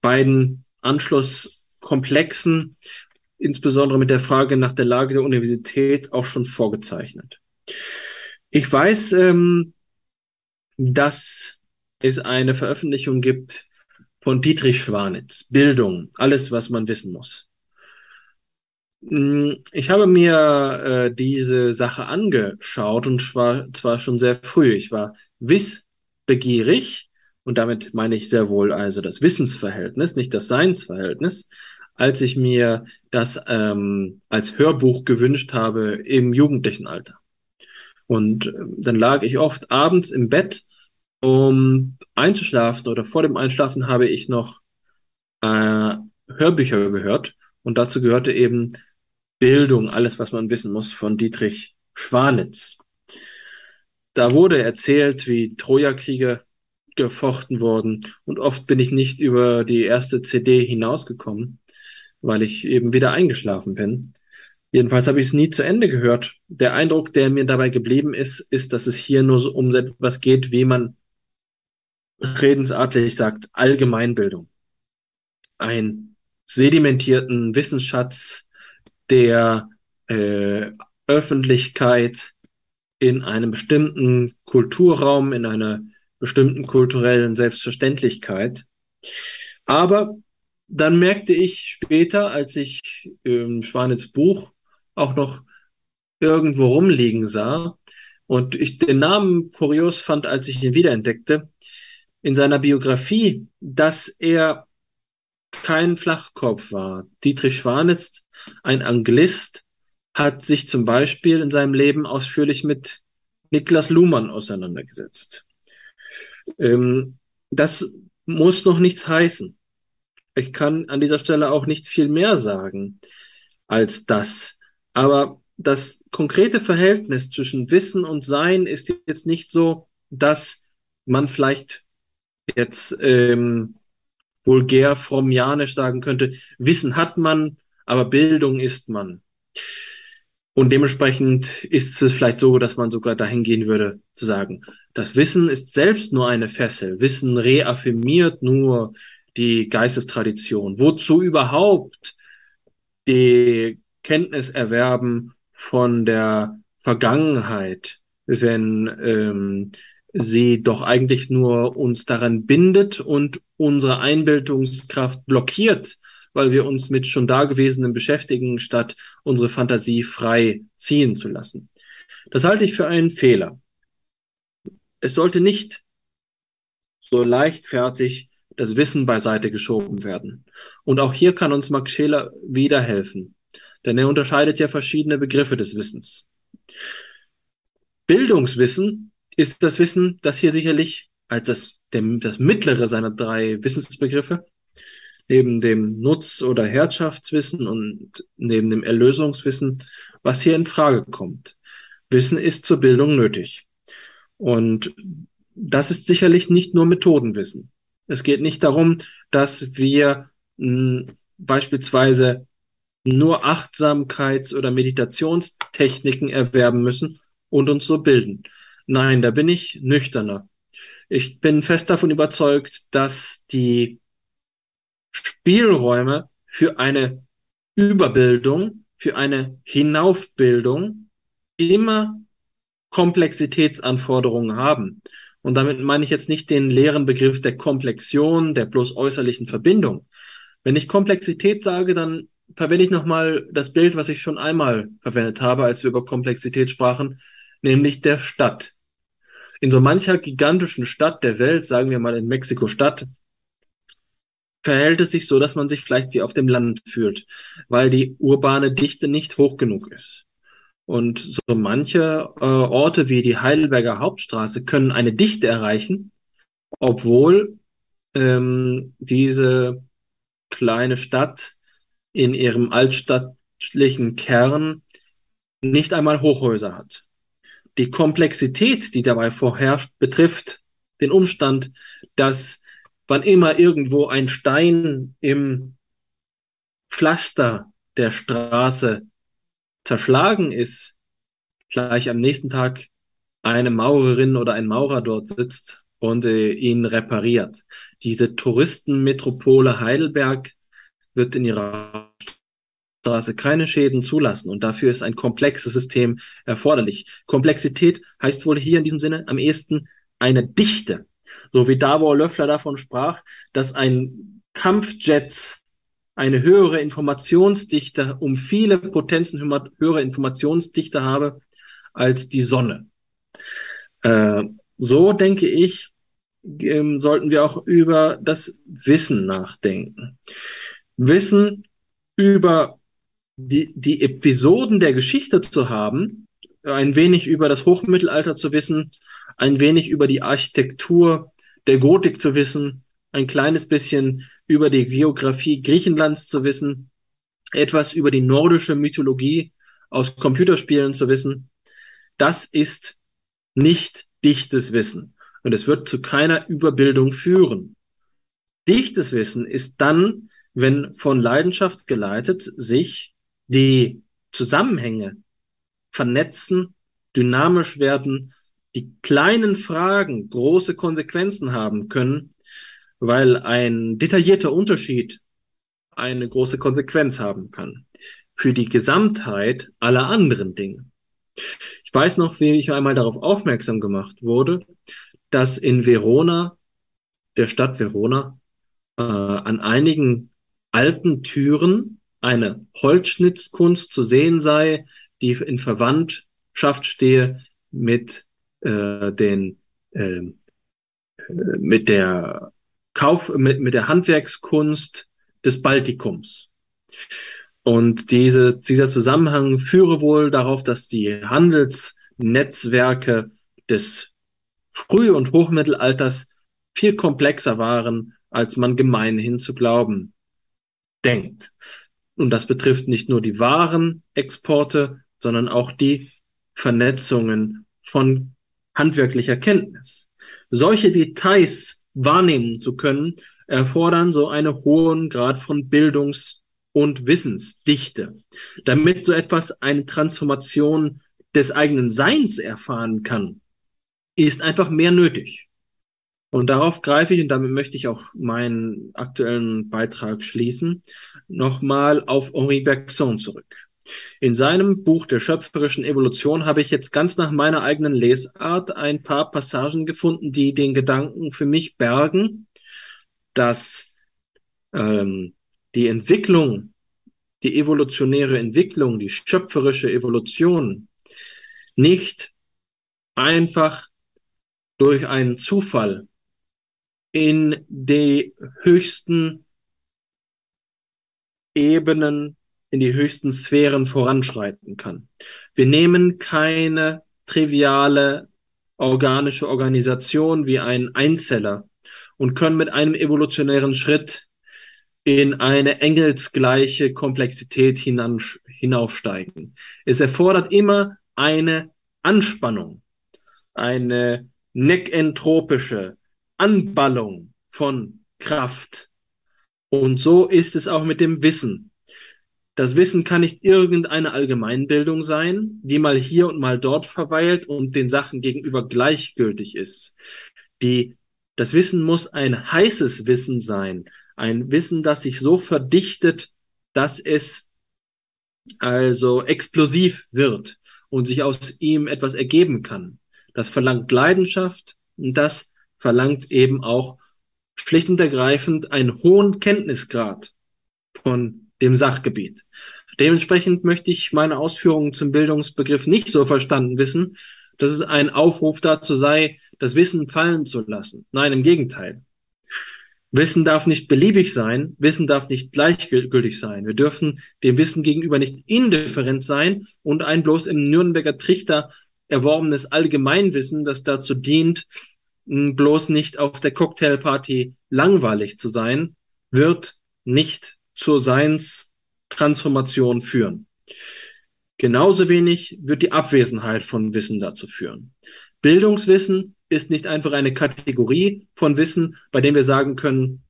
beiden Anschlusskomplexen insbesondere mit der Frage nach der Lage der Universität auch schon vorgezeichnet. Ich weiß, ähm, dass es eine Veröffentlichung gibt von Dietrich Schwanitz, Bildung, alles, was man wissen muss. Hm, ich habe mir äh, diese Sache angeschaut und zwar, zwar schon sehr früh. Ich war wissbegierig und damit meine ich sehr wohl also das Wissensverhältnis, nicht das Seinsverhältnis als ich mir das ähm, als Hörbuch gewünscht habe im jugendlichen Alter. Und äh, dann lag ich oft abends im Bett, um einzuschlafen oder vor dem Einschlafen habe ich noch äh, Hörbücher gehört und dazu gehörte eben Bildung, alles, was man wissen muss, von Dietrich Schwanitz. Da wurde erzählt, wie Trojakriege gefochten wurden und oft bin ich nicht über die erste CD hinausgekommen weil ich eben wieder eingeschlafen bin. Jedenfalls habe ich es nie zu Ende gehört. Der Eindruck, der mir dabei geblieben ist, ist, dass es hier nur so um etwas geht, wie man redensartlich sagt, Allgemeinbildung. Ein sedimentierten Wissensschatz der äh, Öffentlichkeit in einem bestimmten Kulturraum, in einer bestimmten kulturellen Selbstverständlichkeit. Aber dann merkte ich später, als ich ähm, Schwanitz Buch auch noch irgendwo rumliegen sah und ich den Namen kurios fand, als ich ihn wiederentdeckte, in seiner Biografie, dass er kein Flachkopf war. Dietrich Schwanitz, ein Anglist, hat sich zum Beispiel in seinem Leben ausführlich mit Niklas Luhmann auseinandergesetzt. Ähm, das muss noch nichts heißen. Ich kann an dieser Stelle auch nicht viel mehr sagen als das. Aber das konkrete Verhältnis zwischen Wissen und Sein ist jetzt nicht so, dass man vielleicht jetzt ähm, vulgär frommianisch sagen könnte, Wissen hat man, aber Bildung ist man. Und dementsprechend ist es vielleicht so, dass man sogar dahin gehen würde, zu sagen, das Wissen ist selbst nur eine Fessel. Wissen reaffirmiert nur die Geistestradition. Wozu überhaupt die Kenntnis erwerben von der Vergangenheit, wenn ähm, sie doch eigentlich nur uns daran bindet und unsere Einbildungskraft blockiert, weil wir uns mit schon Dagewesenen beschäftigen, statt unsere Fantasie frei ziehen zu lassen. Das halte ich für einen Fehler. Es sollte nicht so leichtfertig das Wissen beiseite geschoben werden. Und auch hier kann uns Max Scheler wieder helfen, denn er unterscheidet ja verschiedene Begriffe des Wissens. Bildungswissen ist das Wissen, das hier sicherlich als das, dem, das mittlere seiner drei Wissensbegriffe neben dem Nutz- oder Herrschaftswissen und neben dem Erlösungswissen, was hier in Frage kommt. Wissen ist zur Bildung nötig. Und das ist sicherlich nicht nur Methodenwissen. Es geht nicht darum, dass wir mh, hm, beispielsweise nur Achtsamkeits- oder Meditationstechniken erwerben müssen und uns so bilden. Nein, da bin ich nüchterner. Ich bin fest davon überzeugt, dass die Spielräume für eine Überbildung, für eine Hinaufbildung immer Komplexitätsanforderungen haben. Und damit meine ich jetzt nicht den leeren Begriff der Komplexion, der bloß äußerlichen Verbindung. Wenn ich Komplexität sage, dann verwende ich nochmal das Bild, was ich schon einmal verwendet habe, als wir über Komplexität sprachen, nämlich der Stadt. In so mancher gigantischen Stadt der Welt, sagen wir mal in Mexiko-Stadt, verhält es sich so, dass man sich vielleicht wie auf dem Land fühlt, weil die urbane Dichte nicht hoch genug ist. Und so manche äh, Orte wie die Heidelberger Hauptstraße können eine Dichte erreichen, obwohl ähm, diese kleine Stadt in ihrem altstadt,lichen Kern nicht einmal Hochhäuser hat. Die Komplexität, die dabei vorherrscht, betrifft den Umstand, dass wann immer irgendwo ein Stein im Pflaster der Straße zerschlagen ist, gleich am nächsten Tag eine Maurerin oder ein Maurer dort sitzt und äh, ihn repariert. Diese Touristenmetropole Heidelberg wird in ihrer Straße keine Schäden zulassen und dafür ist ein komplexes System erforderlich. Komplexität heißt wohl hier in diesem Sinne am ehesten eine Dichte. So wie Davor Löffler davon sprach, dass ein Kampfjet eine höhere Informationsdichte, um viele Potenzen höhere Informationsdichte habe als die Sonne. Äh, so denke ich, ähm, sollten wir auch über das Wissen nachdenken. Wissen über die, die Episoden der Geschichte zu haben, ein wenig über das Hochmittelalter zu wissen, ein wenig über die Architektur der Gotik zu wissen, ein kleines bisschen über die Geografie Griechenlands zu wissen, etwas über die nordische Mythologie aus Computerspielen zu wissen. Das ist nicht dichtes Wissen und es wird zu keiner Überbildung führen. Dichtes Wissen ist dann, wenn von Leidenschaft geleitet sich die Zusammenhänge vernetzen, dynamisch werden, die kleinen Fragen große Konsequenzen haben können, weil ein detaillierter Unterschied eine große Konsequenz haben kann für die Gesamtheit aller anderen Dinge. Ich weiß noch, wie ich einmal darauf aufmerksam gemacht wurde, dass in Verona, der Stadt Verona, äh, an einigen alten Türen eine Holzschnitzkunst zu sehen sei, die in Verwandtschaft stehe mit äh, den äh, mit der Kauf mit, mit der Handwerkskunst des Baltikums. Und diese, dieser Zusammenhang führe wohl darauf, dass die Handelsnetzwerke des Früh- und Hochmittelalters viel komplexer waren, als man gemeinhin zu glauben denkt. Und das betrifft nicht nur die Warenexporte, sondern auch die Vernetzungen von handwerklicher Kenntnis. Solche Details wahrnehmen zu können, erfordern so einen hohen Grad von Bildungs- und Wissensdichte. Damit so etwas eine Transformation des eigenen Seins erfahren kann, ist einfach mehr nötig. Und darauf greife ich, und damit möchte ich auch meinen aktuellen Beitrag schließen, nochmal auf Henri Bergson zurück. In seinem Buch der schöpferischen Evolution habe ich jetzt ganz nach meiner eigenen Lesart ein paar Passagen gefunden, die den Gedanken für mich bergen, dass ähm, die Entwicklung, die evolutionäre Entwicklung, die schöpferische Evolution nicht einfach durch einen Zufall in die höchsten Ebenen, in die höchsten Sphären voranschreiten kann. Wir nehmen keine triviale organische Organisation wie ein Einzeller und können mit einem evolutionären Schritt in eine engelsgleiche Komplexität hinaufsteigen. Es erfordert immer eine Anspannung, eine neckentropische Anballung von Kraft. Und so ist es auch mit dem Wissen. Das Wissen kann nicht irgendeine Allgemeinbildung sein, die mal hier und mal dort verweilt und den Sachen gegenüber gleichgültig ist. Die, das Wissen muss ein heißes Wissen sein, ein Wissen, das sich so verdichtet, dass es also explosiv wird und sich aus ihm etwas ergeben kann. Das verlangt Leidenschaft und das verlangt eben auch schlicht und ergreifend einen hohen Kenntnisgrad von dem Sachgebiet. Dementsprechend möchte ich meine Ausführungen zum Bildungsbegriff nicht so verstanden wissen, dass es ein Aufruf dazu sei, das Wissen fallen zu lassen. Nein, im Gegenteil. Wissen darf nicht beliebig sein, Wissen darf nicht gleichgültig sein. Wir dürfen dem Wissen gegenüber nicht indifferent sein und ein bloß im Nürnberger Trichter erworbenes Allgemeinwissen, das dazu dient, bloß nicht auf der Cocktailparty langweilig zu sein, wird nicht zur Seinstransformation führen. Genauso wenig wird die Abwesenheit von Wissen dazu führen. Bildungswissen ist nicht einfach eine Kategorie von Wissen, bei dem wir sagen können,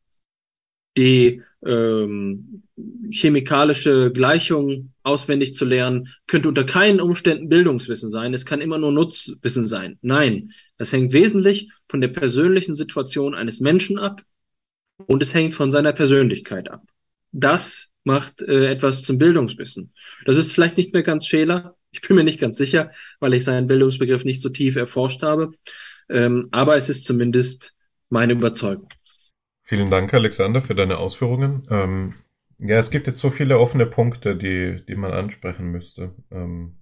die ähm, chemikalische Gleichung auswendig zu lernen, könnte unter keinen Umständen Bildungswissen sein. Es kann immer nur Nutzwissen sein. Nein, das hängt wesentlich von der persönlichen Situation eines Menschen ab und es hängt von seiner Persönlichkeit ab. Das macht äh, etwas zum Bildungswissen. Das ist vielleicht nicht mehr ganz Scheler. Ich bin mir nicht ganz sicher, weil ich seinen Bildungsbegriff nicht so tief erforscht habe. Ähm, aber es ist zumindest meine Überzeugung. Vielen Dank, Alexander, für deine Ausführungen. Ähm, ja, es gibt jetzt so viele offene Punkte, die, die man ansprechen müsste. Ähm,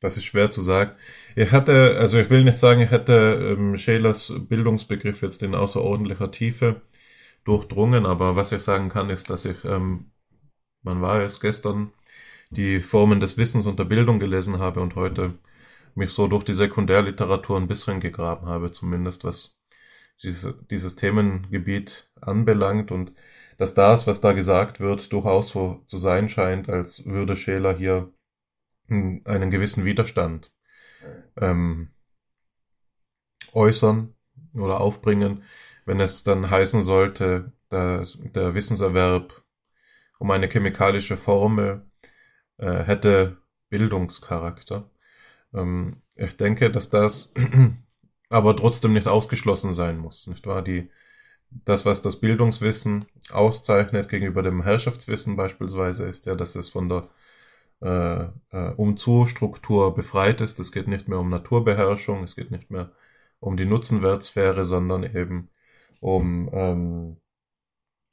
das ist schwer zu sagen. Ich hatte, also ich will nicht sagen, ich hätte ähm, Schelers Bildungsbegriff jetzt in außerordentlicher Tiefe durchdrungen, aber was ich sagen kann, ist, dass ich, ähm, man war es gestern, die Formen des Wissens und der Bildung gelesen habe und heute mich so durch die Sekundärliteratur ein bisschen gegraben habe, zumindest was dieses, dieses Themengebiet anbelangt und dass das, was da gesagt wird, durchaus so zu sein scheint, als würde Scheler hier einen gewissen Widerstand ähm, äußern oder aufbringen, wenn es dann heißen sollte, dass der Wissenserwerb um eine chemikalische Formel äh, hätte Bildungscharakter. Ähm, ich denke, dass das aber trotzdem nicht ausgeschlossen sein muss, nicht wahr? Die, das, was das Bildungswissen auszeichnet gegenüber dem Herrschaftswissen beispielsweise, ist ja, dass es von der äh, äh, Umzu-Struktur befreit ist. Es geht nicht mehr um Naturbeherrschung, es geht nicht mehr um die Nutzenwertsphäre, sondern eben um, ähm,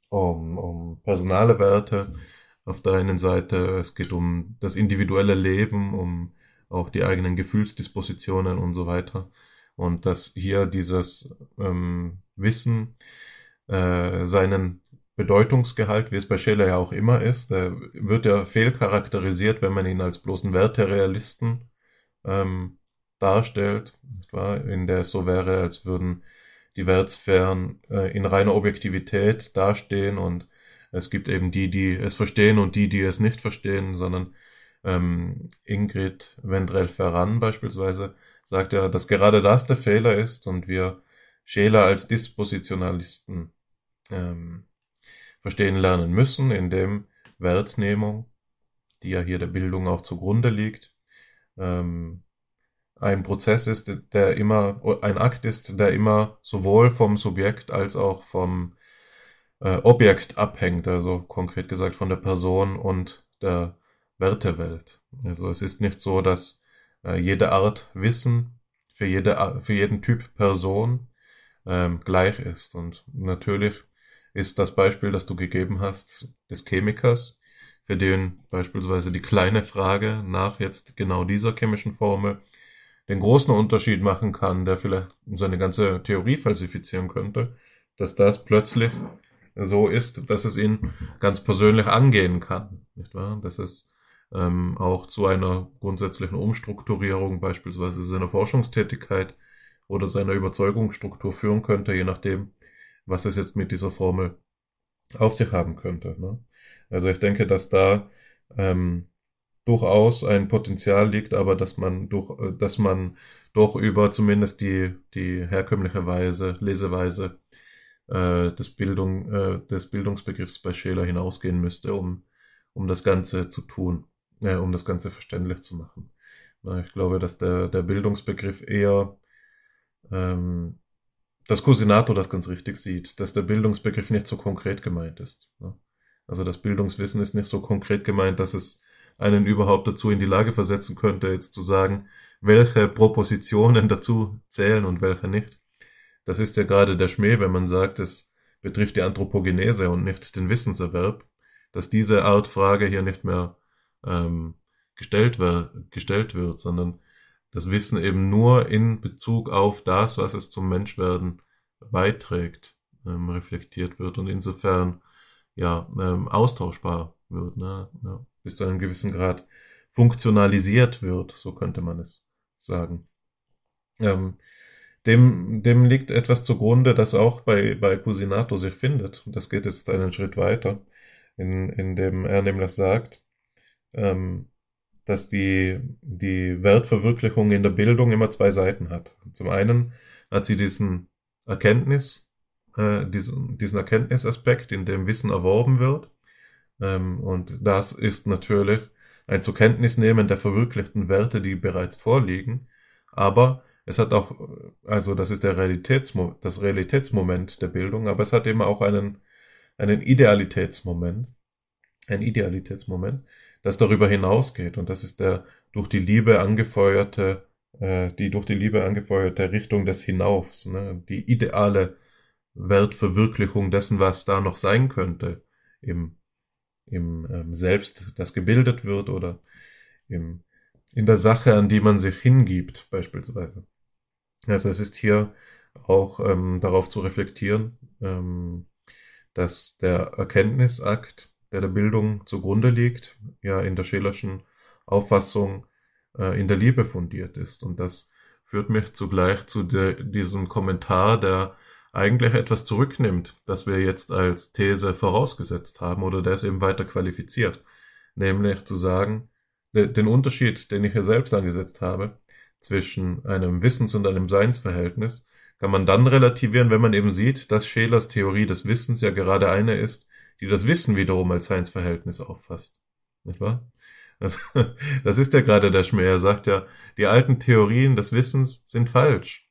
um, um personale Werte auf der einen Seite. Es geht um das individuelle Leben, um auch die eigenen Gefühlsdispositionen und so weiter. Und dass hier dieses ähm, Wissen äh, seinen Bedeutungsgehalt, wie es bei Scheler ja auch immer ist, der wird ja fehlcharakterisiert, wenn man ihn als bloßen Werterealisten ähm, darstellt, in der es so wäre, als würden die Wertsphären äh, in reiner Objektivität dastehen und es gibt eben die, die es verstehen und die, die es nicht verstehen, sondern ähm, Ingrid Wendrell-Ferran beispielsweise sagt ja, dass gerade das der Fehler ist und wir Scheler als Dispositionalisten ähm, verstehen lernen müssen, indem Wertnehmung, die ja hier der Bildung auch zugrunde liegt, ähm, ein Prozess ist, der immer, ein Akt ist, der immer sowohl vom Subjekt als auch vom äh, Objekt abhängt, also konkret gesagt von der Person und der Wertewelt. Also es ist nicht so, dass äh, jede Art Wissen für, jede, für jeden Typ Person ähm, gleich ist. Und natürlich ist das Beispiel, das du gegeben hast, des Chemikers, für den beispielsweise die kleine Frage nach jetzt genau dieser chemischen Formel den großen Unterschied machen kann, der vielleicht seine ganze Theorie falsifizieren könnte, dass das plötzlich so ist, dass es ihn ganz persönlich angehen kann, nicht wahr? Dass es ähm, auch zu einer grundsätzlichen Umstrukturierung beispielsweise seiner Forschungstätigkeit oder seiner Überzeugungsstruktur führen könnte, je nachdem, was es jetzt mit dieser Formel auf sich haben könnte. Ne? Also ich denke, dass da ähm, durchaus ein Potenzial liegt, aber dass man durch, äh, dass man doch über zumindest die, die herkömmliche Weise, Leseweise äh, des, Bildung, äh, des Bildungsbegriffs bei Scheler hinausgehen müsste, um, um das Ganze zu tun, äh, um das Ganze verständlich zu machen. Ich glaube, dass der, der Bildungsbegriff eher ähm, dass Cusinato das ganz richtig sieht, dass der Bildungsbegriff nicht so konkret gemeint ist. Ne? Also das Bildungswissen ist nicht so konkret gemeint, dass es einen überhaupt dazu in die Lage versetzen könnte, jetzt zu sagen, welche Propositionen dazu zählen und welche nicht. Das ist ja gerade der Schmäh, wenn man sagt, es betrifft die Anthropogenese und nicht den Wissenserwerb, dass diese Art Frage hier nicht mehr ähm, gestellt, gestellt wird, sondern das Wissen eben nur in Bezug auf das, was es zum Menschwerden beiträgt, ähm, reflektiert wird und insofern ja ähm, austauschbar wird. Ne? Ja bis zu einem gewissen Grad funktionalisiert wird, so könnte man es sagen. Ähm, dem, dem liegt etwas zugrunde, das auch bei, bei Cusinato sich findet. Und das geht jetzt einen Schritt weiter, in, in dem er nämlich sagt, ähm, dass die, die Wertverwirklichung in der Bildung immer zwei Seiten hat. Zum einen hat sie diesen Erkenntnis, äh, diesen, diesen Erkenntnisaspekt, in dem Wissen erworben wird. Ähm, und das ist natürlich ein zur Kenntnis nehmen der verwirklichten Werte, die bereits vorliegen. Aber es hat auch, also das ist der Realitätsmo das Realitätsmoment der Bildung, aber es hat eben auch einen, einen Idealitätsmoment, ein Idealitätsmoment, das darüber hinausgeht. Und das ist der durch die Liebe angefeuerte, äh, die durch die Liebe angefeuerte Richtung des Hinaufs, ne? die ideale Wertverwirklichung dessen, was da noch sein könnte im im ähm, Selbst, das gebildet wird oder im, in der Sache, an die man sich hingibt, beispielsweise. Also es ist hier auch ähm, darauf zu reflektieren, ähm, dass der Erkenntnisakt, der der Bildung zugrunde liegt, ja in der Schelerschen Auffassung äh, in der Liebe fundiert ist. Und das führt mich zugleich zu de, diesem Kommentar, der eigentlich etwas zurücknimmt, das wir jetzt als These vorausgesetzt haben oder der es eben weiter qualifiziert. Nämlich zu sagen, den Unterschied, den ich hier selbst angesetzt habe, zwischen einem Wissens- und einem Seinsverhältnis, kann man dann relativieren, wenn man eben sieht, dass Schelers Theorie des Wissens ja gerade eine ist, die das Wissen wiederum als Seinsverhältnis auffasst. Nicht wahr? Das, das ist ja gerade der Schmäh. Er sagt ja, die alten Theorien des Wissens sind falsch.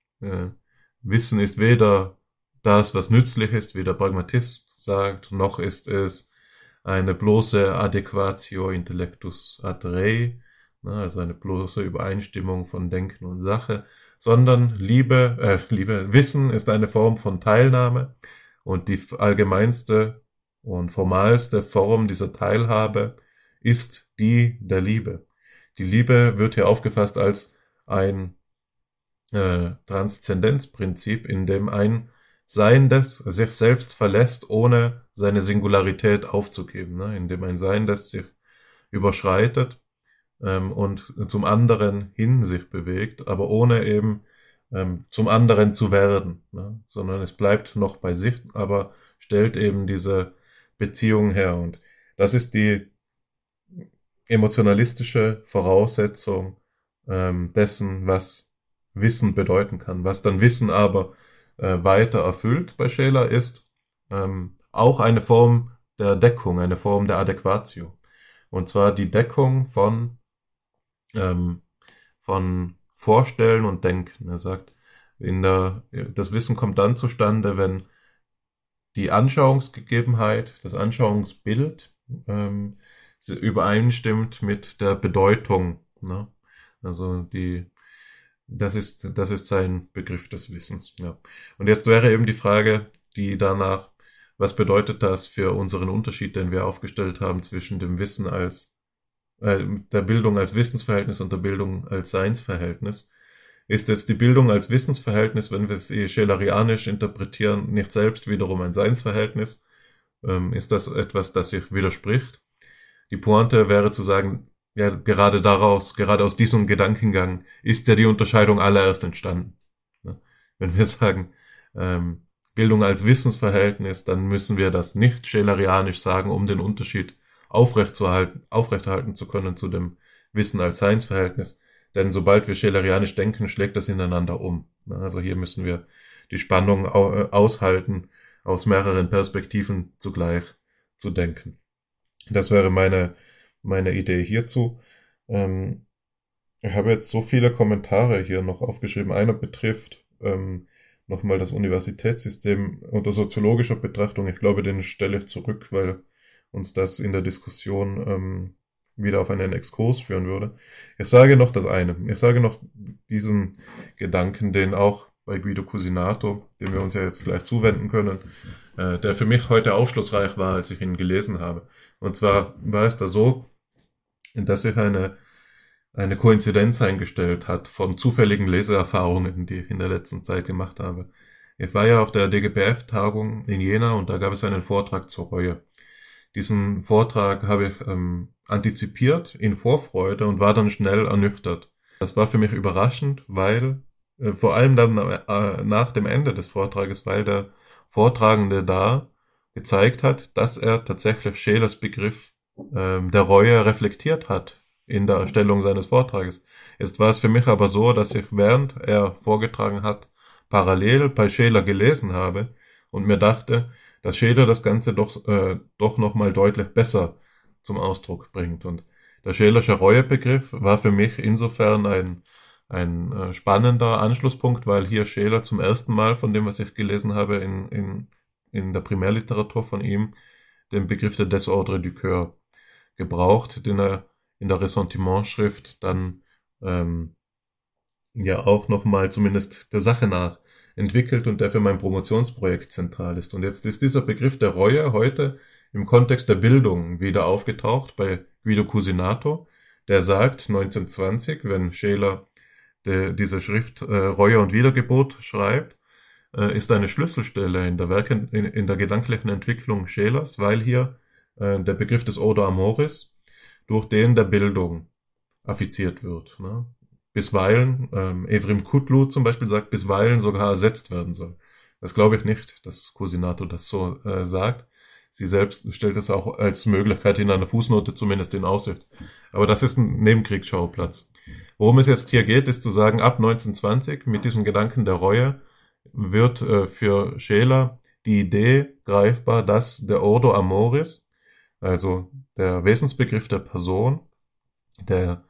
Wissen ist weder das, was nützlich ist, wie der Pragmatist sagt, noch ist es eine bloße Adequatio intellectus ad rei, ne, also eine bloße Übereinstimmung von Denken und Sache, sondern Liebe, äh, Liebe, Wissen ist eine Form von Teilnahme und die allgemeinste und formalste Form dieser Teilhabe ist die der Liebe. Die Liebe wird hier aufgefasst als ein äh, Transzendenzprinzip, in dem ein Seiendes sich selbst verlässt, ohne seine Singularität aufzugeben, ne? indem ein Seiendes sich überschreitet ähm, und zum anderen hin sich bewegt, aber ohne eben ähm, zum anderen zu werden, ne? sondern es bleibt noch bei sich, aber stellt eben diese Beziehung her. Und das ist die emotionalistische Voraussetzung ähm, dessen, was Wissen bedeuten kann. Was dann Wissen aber äh, weiter erfüllt bei Scheler ist ähm, auch eine Form der Deckung, eine Form der Adäquatio. Und zwar die Deckung von, ähm, von Vorstellen und Denken. Er sagt, in der, das Wissen kommt dann zustande, wenn die Anschauungsgegebenheit, das Anschauungsbild ähm, übereinstimmt mit der Bedeutung. Ne? Also die, das ist, das ist sein Begriff des Wissens. Ja. Und jetzt wäre eben die Frage, die danach, was bedeutet das für unseren Unterschied, den wir aufgestellt haben zwischen dem Wissen als äh, der Bildung als Wissensverhältnis und der Bildung als Seinsverhältnis? Ist jetzt die Bildung als Wissensverhältnis, wenn wir es eh schelerianisch interpretieren, nicht selbst wiederum ein Seinsverhältnis? Ähm, ist das etwas, das sich widerspricht? Die Pointe wäre zu sagen, ja, gerade daraus, gerade aus diesem Gedankengang ist ja die Unterscheidung allererst entstanden. Ne? Wenn wir sagen, ähm, Bildung als Wissensverhältnis, dann müssen wir das nicht schelerianisch sagen, um den Unterschied aufrechtzuerhalten, aufrechterhalten zu können zu dem Wissen als Seinsverhältnis. Denn sobald wir schelerianisch denken, schlägt das ineinander um. Also hier müssen wir die Spannung äh, aushalten, aus mehreren Perspektiven zugleich zu denken. Das wäre meine, meine Idee hierzu. Ähm, ich habe jetzt so viele Kommentare hier noch aufgeschrieben. Einer betrifft ähm, nochmal das Universitätssystem unter soziologischer Betrachtung. Ich glaube, den stelle ich zurück, weil uns das in der Diskussion ähm, wieder auf einen Exkurs führen würde. Ich sage noch das eine. Ich sage noch diesen Gedanken, den auch bei Guido Cusinato, dem wir uns ja jetzt gleich zuwenden können, äh, der für mich heute aufschlussreich war, als ich ihn gelesen habe. Und zwar war es da so, dass sich eine, eine Koinzidenz eingestellt hat von zufälligen Leseerfahrungen, die ich in der letzten Zeit gemacht habe. Ich war ja auf der DGPF-Tagung in Jena und da gab es einen Vortrag zur Reue. Diesen Vortrag habe ich ähm, antizipiert in Vorfreude und war dann schnell ernüchtert. Das war für mich überraschend, weil äh, vor allem dann äh, nach dem Ende des Vortrages, weil der Vortragende da gezeigt hat, dass er tatsächlich Schelers Begriff ähm, der Reue reflektiert hat in der Erstellung seines Vortrages. Jetzt war es für mich aber so, dass ich während er vorgetragen hat, parallel bei Scheler gelesen habe und mir dachte, dass Scheler das Ganze doch, äh, doch nochmal deutlich besser zum Ausdruck bringt. Und der Schelersche Reuebegriff war für mich insofern ein, ein äh, spannender Anschlusspunkt, weil hier Scheler zum ersten Mal, von dem, was ich gelesen habe, in, in, in der Primärliteratur von ihm, den Begriff der Desordre du Coeur gebraucht, den er in der Ressentiment-Schrift dann ähm, ja auch nochmal zumindest der Sache nach entwickelt und der für mein Promotionsprojekt zentral ist. Und jetzt ist dieser Begriff der Reue heute im Kontext der Bildung wieder aufgetaucht bei Guido Cusinato, der sagt 1920, wenn Scheler de, diese Schrift äh, Reue und Wiedergeburt schreibt, äh, ist eine Schlüsselstelle in der, Werke, in, in der gedanklichen Entwicklung Schelers, weil hier äh, der Begriff des Odo Amoris durch den der Bildung affiziert wird. Ne? Bisweilen, ähm, Evrim Kutlu zum Beispiel sagt, bisweilen sogar ersetzt werden soll. Das glaube ich nicht, dass Cusinato das so äh, sagt. Sie selbst stellt es auch als Möglichkeit in einer Fußnote zumindest in Aussicht. Aber das ist ein Nebenkriegsschauplatz. Worum es jetzt hier geht, ist zu sagen, ab 1920 mit diesem Gedanken der Reue wird äh, für Scheler die Idee greifbar, dass der Ordo Amoris, also der Wesensbegriff der Person, der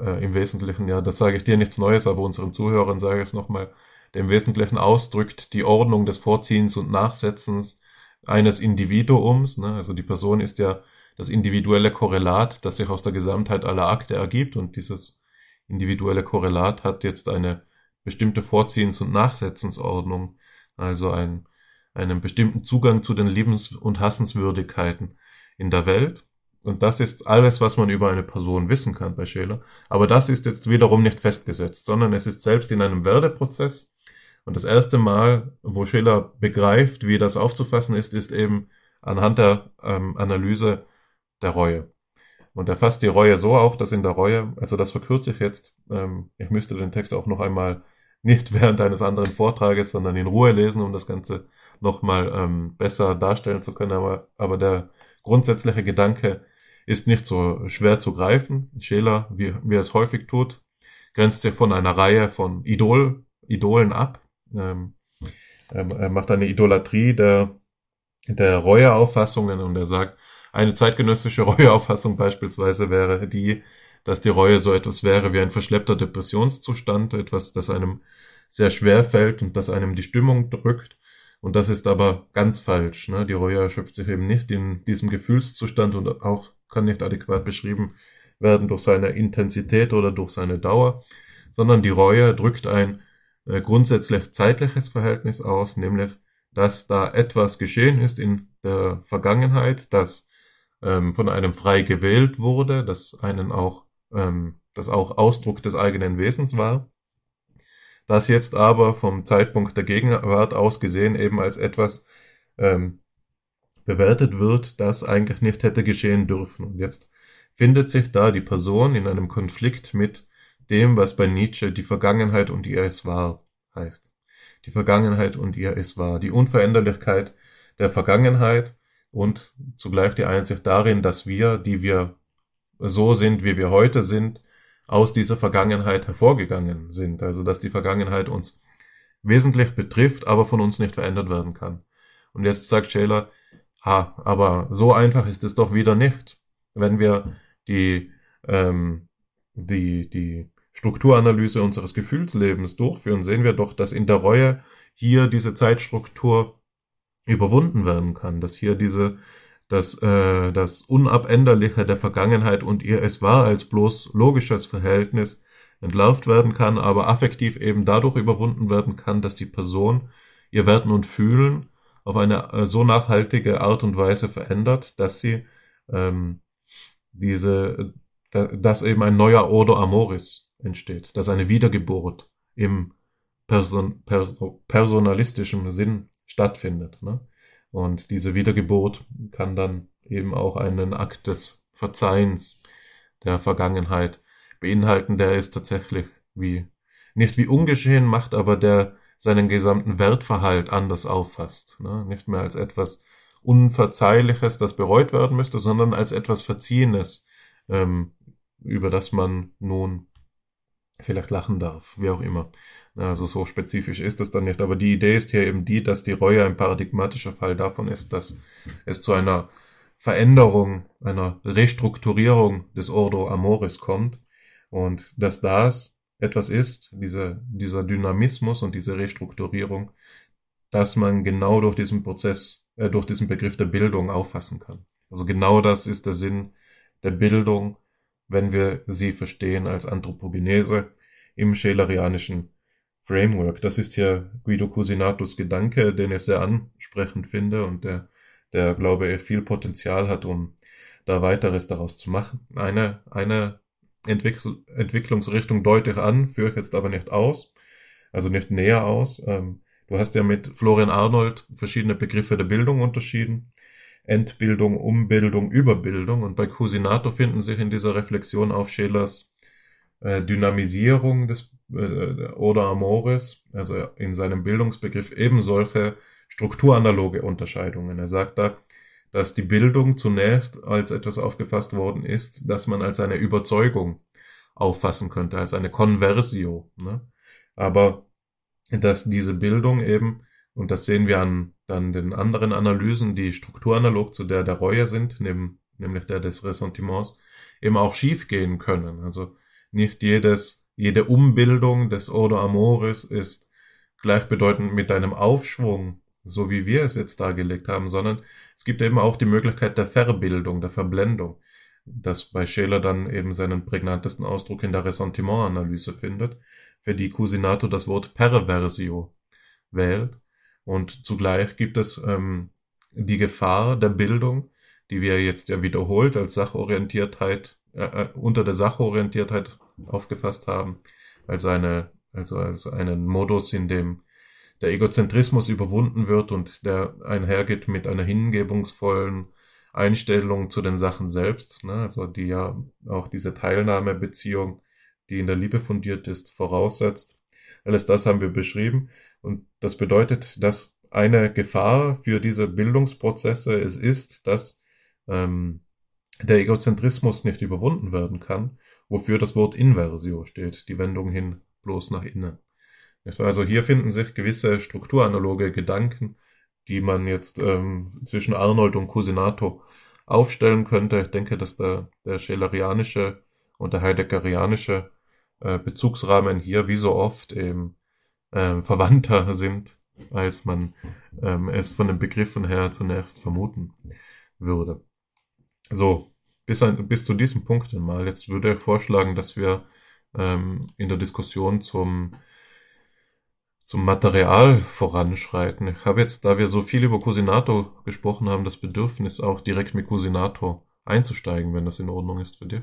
äh, im Wesentlichen, ja, das sage ich dir nichts Neues, aber unseren Zuhörern sage ich es nochmal, der im Wesentlichen ausdrückt die Ordnung des Vorziehens und Nachsetzens eines Individuums. Ne? Also die Person ist ja das individuelle Korrelat, das sich aus der Gesamtheit aller Akte ergibt und dieses individuelle Korrelat hat jetzt eine bestimmte Vorziehens- und Nachsetzensordnung, also ein, einen bestimmten Zugang zu den Lebens- und Hassenswürdigkeiten in der Welt. Und das ist alles, was man über eine Person wissen kann bei Scheler. Aber das ist jetzt wiederum nicht festgesetzt, sondern es ist selbst in einem Werdeprozess Und das erste Mal, wo Schiller begreift, wie das aufzufassen ist, ist eben anhand der ähm, Analyse der Reue. Und er fasst die Reue so auf, dass in der Reue, also das verkürze ich jetzt, ähm, ich müsste den Text auch noch einmal nicht während eines anderen Vortrages, sondern in Ruhe lesen, um das Ganze nochmal ähm, besser darstellen zu können. Aber, aber der grundsätzliche Gedanke ist nicht so schwer zu greifen. Scheler, wie, wie er es häufig tut, grenzt sich von einer Reihe von Idol, Idolen ab. Ähm, er macht eine Idolatrie der, der Reueauffassungen und er sagt, eine zeitgenössische Reueauffassung beispielsweise wäre die, dass die Reue so etwas wäre wie ein verschleppter Depressionszustand, etwas, das einem sehr schwer fällt und das einem die Stimmung drückt. Und das ist aber ganz falsch. Ne? Die Reue erschöpft sich eben nicht in diesem Gefühlszustand und auch kann nicht adäquat beschrieben werden durch seine Intensität oder durch seine Dauer, sondern die Reue drückt ein äh, grundsätzlich zeitliches Verhältnis aus, nämlich dass da etwas geschehen ist in der Vergangenheit, das ähm, von einem frei gewählt wurde, das einen auch, ähm, das auch Ausdruck des eigenen Wesens war, das jetzt aber vom Zeitpunkt der Gegenwart aus gesehen eben als etwas ähm, bewertet wird, das eigentlich nicht hätte geschehen dürfen. Und jetzt findet sich da die Person in einem Konflikt mit dem, was bei Nietzsche die Vergangenheit und ihr es war heißt. Die Vergangenheit und ihr es war. Die Unveränderlichkeit der Vergangenheit und zugleich die Einsicht darin, dass wir, die wir so sind, wie wir heute sind, aus dieser Vergangenheit hervorgegangen sind. Also dass die Vergangenheit uns wesentlich betrifft, aber von uns nicht verändert werden kann. Und jetzt sagt Shaler, ha, aber so einfach ist es doch wieder nicht. Wenn wir die, ähm, die, die Strukturanalyse unseres Gefühlslebens durchführen, sehen wir doch, dass in der Reue hier diese Zeitstruktur überwunden werden kann, dass hier diese dass äh, das Unabänderliche der Vergangenheit und ihr es war als bloß logisches Verhältnis entlarvt werden kann, aber affektiv eben dadurch überwunden werden kann, dass die Person ihr Werden und Fühlen auf eine äh, so nachhaltige Art und Weise verändert, dass sie ähm, diese, dass eben ein neuer Ordo Amoris entsteht, dass eine Wiedergeburt im Person, Person, personalistischen Sinn stattfindet. Ne? Und diese Wiedergeburt kann dann eben auch einen Akt des Verzeihens der Vergangenheit beinhalten, der ist tatsächlich wie, nicht wie ungeschehen macht, aber der seinen gesamten Wertverhalt anders auffasst. Ne? Nicht mehr als etwas Unverzeihliches, das bereut werden müsste, sondern als etwas Verziehenes, ähm, über das man nun vielleicht lachen darf, wie auch immer. Also so spezifisch ist es dann nicht. Aber die Idee ist hier eben die, dass die Reue ein paradigmatischer Fall davon ist, dass es zu einer Veränderung, einer Restrukturierung des Ordo Amoris kommt und dass das etwas ist, diese, dieser Dynamismus und diese Restrukturierung, dass man genau durch diesen Prozess, äh, durch diesen Begriff der Bildung auffassen kann. Also genau das ist der Sinn der Bildung, wenn wir sie verstehen als Anthropogenese im schelerianischen Framework. Das ist ja Guido Cusinatos Gedanke, den ich sehr ansprechend finde und der, der glaube ich, viel Potenzial hat, um da weiteres daraus zu machen. Eine, eine Entwickl Entwicklungsrichtung deute ich an, führe ich jetzt aber nicht aus, also nicht näher aus. Ähm, du hast ja mit Florian Arnold verschiedene Begriffe der Bildung unterschieden. Entbildung, Umbildung, Überbildung. Und bei Cusinato finden sich in dieser Reflexion auf Schelers äh, Dynamisierung des äh, oder Amores, also in seinem Bildungsbegriff eben solche strukturanaloge Unterscheidungen. Er sagt da, dass die Bildung zunächst als etwas aufgefasst worden ist, dass man als eine Überzeugung auffassen könnte, als eine Conversio. Ne? Aber dass diese Bildung eben, und das sehen wir an dann den anderen Analysen, die strukturanalog zu der der Reue sind, nämlich der des Ressentiments, eben auch schiefgehen können. Also nicht jedes jede Umbildung des Ordo Amoris ist gleichbedeutend mit einem Aufschwung, so wie wir es jetzt dargelegt haben, sondern es gibt eben auch die Möglichkeit der Verbildung, der Verblendung, das bei Scheler dann eben seinen prägnantesten Ausdruck in der Ressentimentanalyse findet, für die Cusinato das Wort Perversio wählt. Und zugleich gibt es ähm, die Gefahr der Bildung, die wir jetzt ja wiederholt als Sachorientiertheit, äh, äh unter der Sachorientiertheit aufgefasst haben, als eine, also als einen Modus, in dem der Egozentrismus überwunden wird und der einhergeht mit einer hingebungsvollen Einstellung zu den Sachen selbst, ne? also die ja auch diese Teilnahmebeziehung, die in der Liebe fundiert ist, voraussetzt. Alles das haben wir beschrieben und das bedeutet, dass eine Gefahr für diese Bildungsprozesse es ist, dass ähm, der Egozentrismus nicht überwunden werden kann, wofür das Wort Inversio steht, die Wendung hin bloß nach innen. Also hier finden sich gewisse strukturanaloge Gedanken, die man jetzt ähm, zwischen Arnold und Cusinato aufstellen könnte. Ich denke, dass der, der Schelerianische und der Heideggerianische äh, Bezugsrahmen hier wie so oft eben äh, verwandter sind, als man ähm, es von den Begriffen her zunächst vermuten würde. So, bis, ein, bis zu diesem Punkt einmal. Jetzt würde ich vorschlagen, dass wir ähm, in der Diskussion zum zum Material voranschreiten. Ich habe jetzt, da wir so viel über Cusinato gesprochen haben, das Bedürfnis auch direkt mit Cusinato einzusteigen, wenn das in Ordnung ist für dich.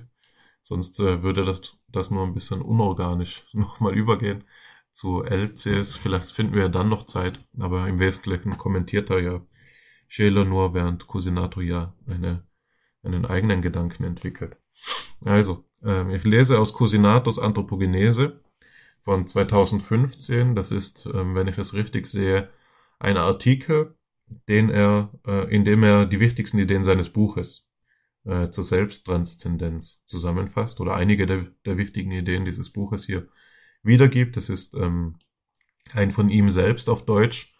Sonst äh, würde das, das nur ein bisschen unorganisch nochmal übergehen zu LCS. Vielleicht finden wir ja dann noch Zeit, aber im Wesentlichen kommentiert er ja Scheler nur, während Cusinato ja eine, einen eigenen Gedanken entwickelt. Also, äh, ich lese aus Cusinatos Anthropogenese von 2015. Das ist, ähm, wenn ich es richtig sehe, ein Artikel, den er, äh, in dem er die wichtigsten Ideen seines Buches äh, zur Selbsttranszendenz zusammenfasst oder einige der, der wichtigen Ideen dieses Buches hier wiedergibt. Das ist ähm, ein von ihm selbst auf Deutsch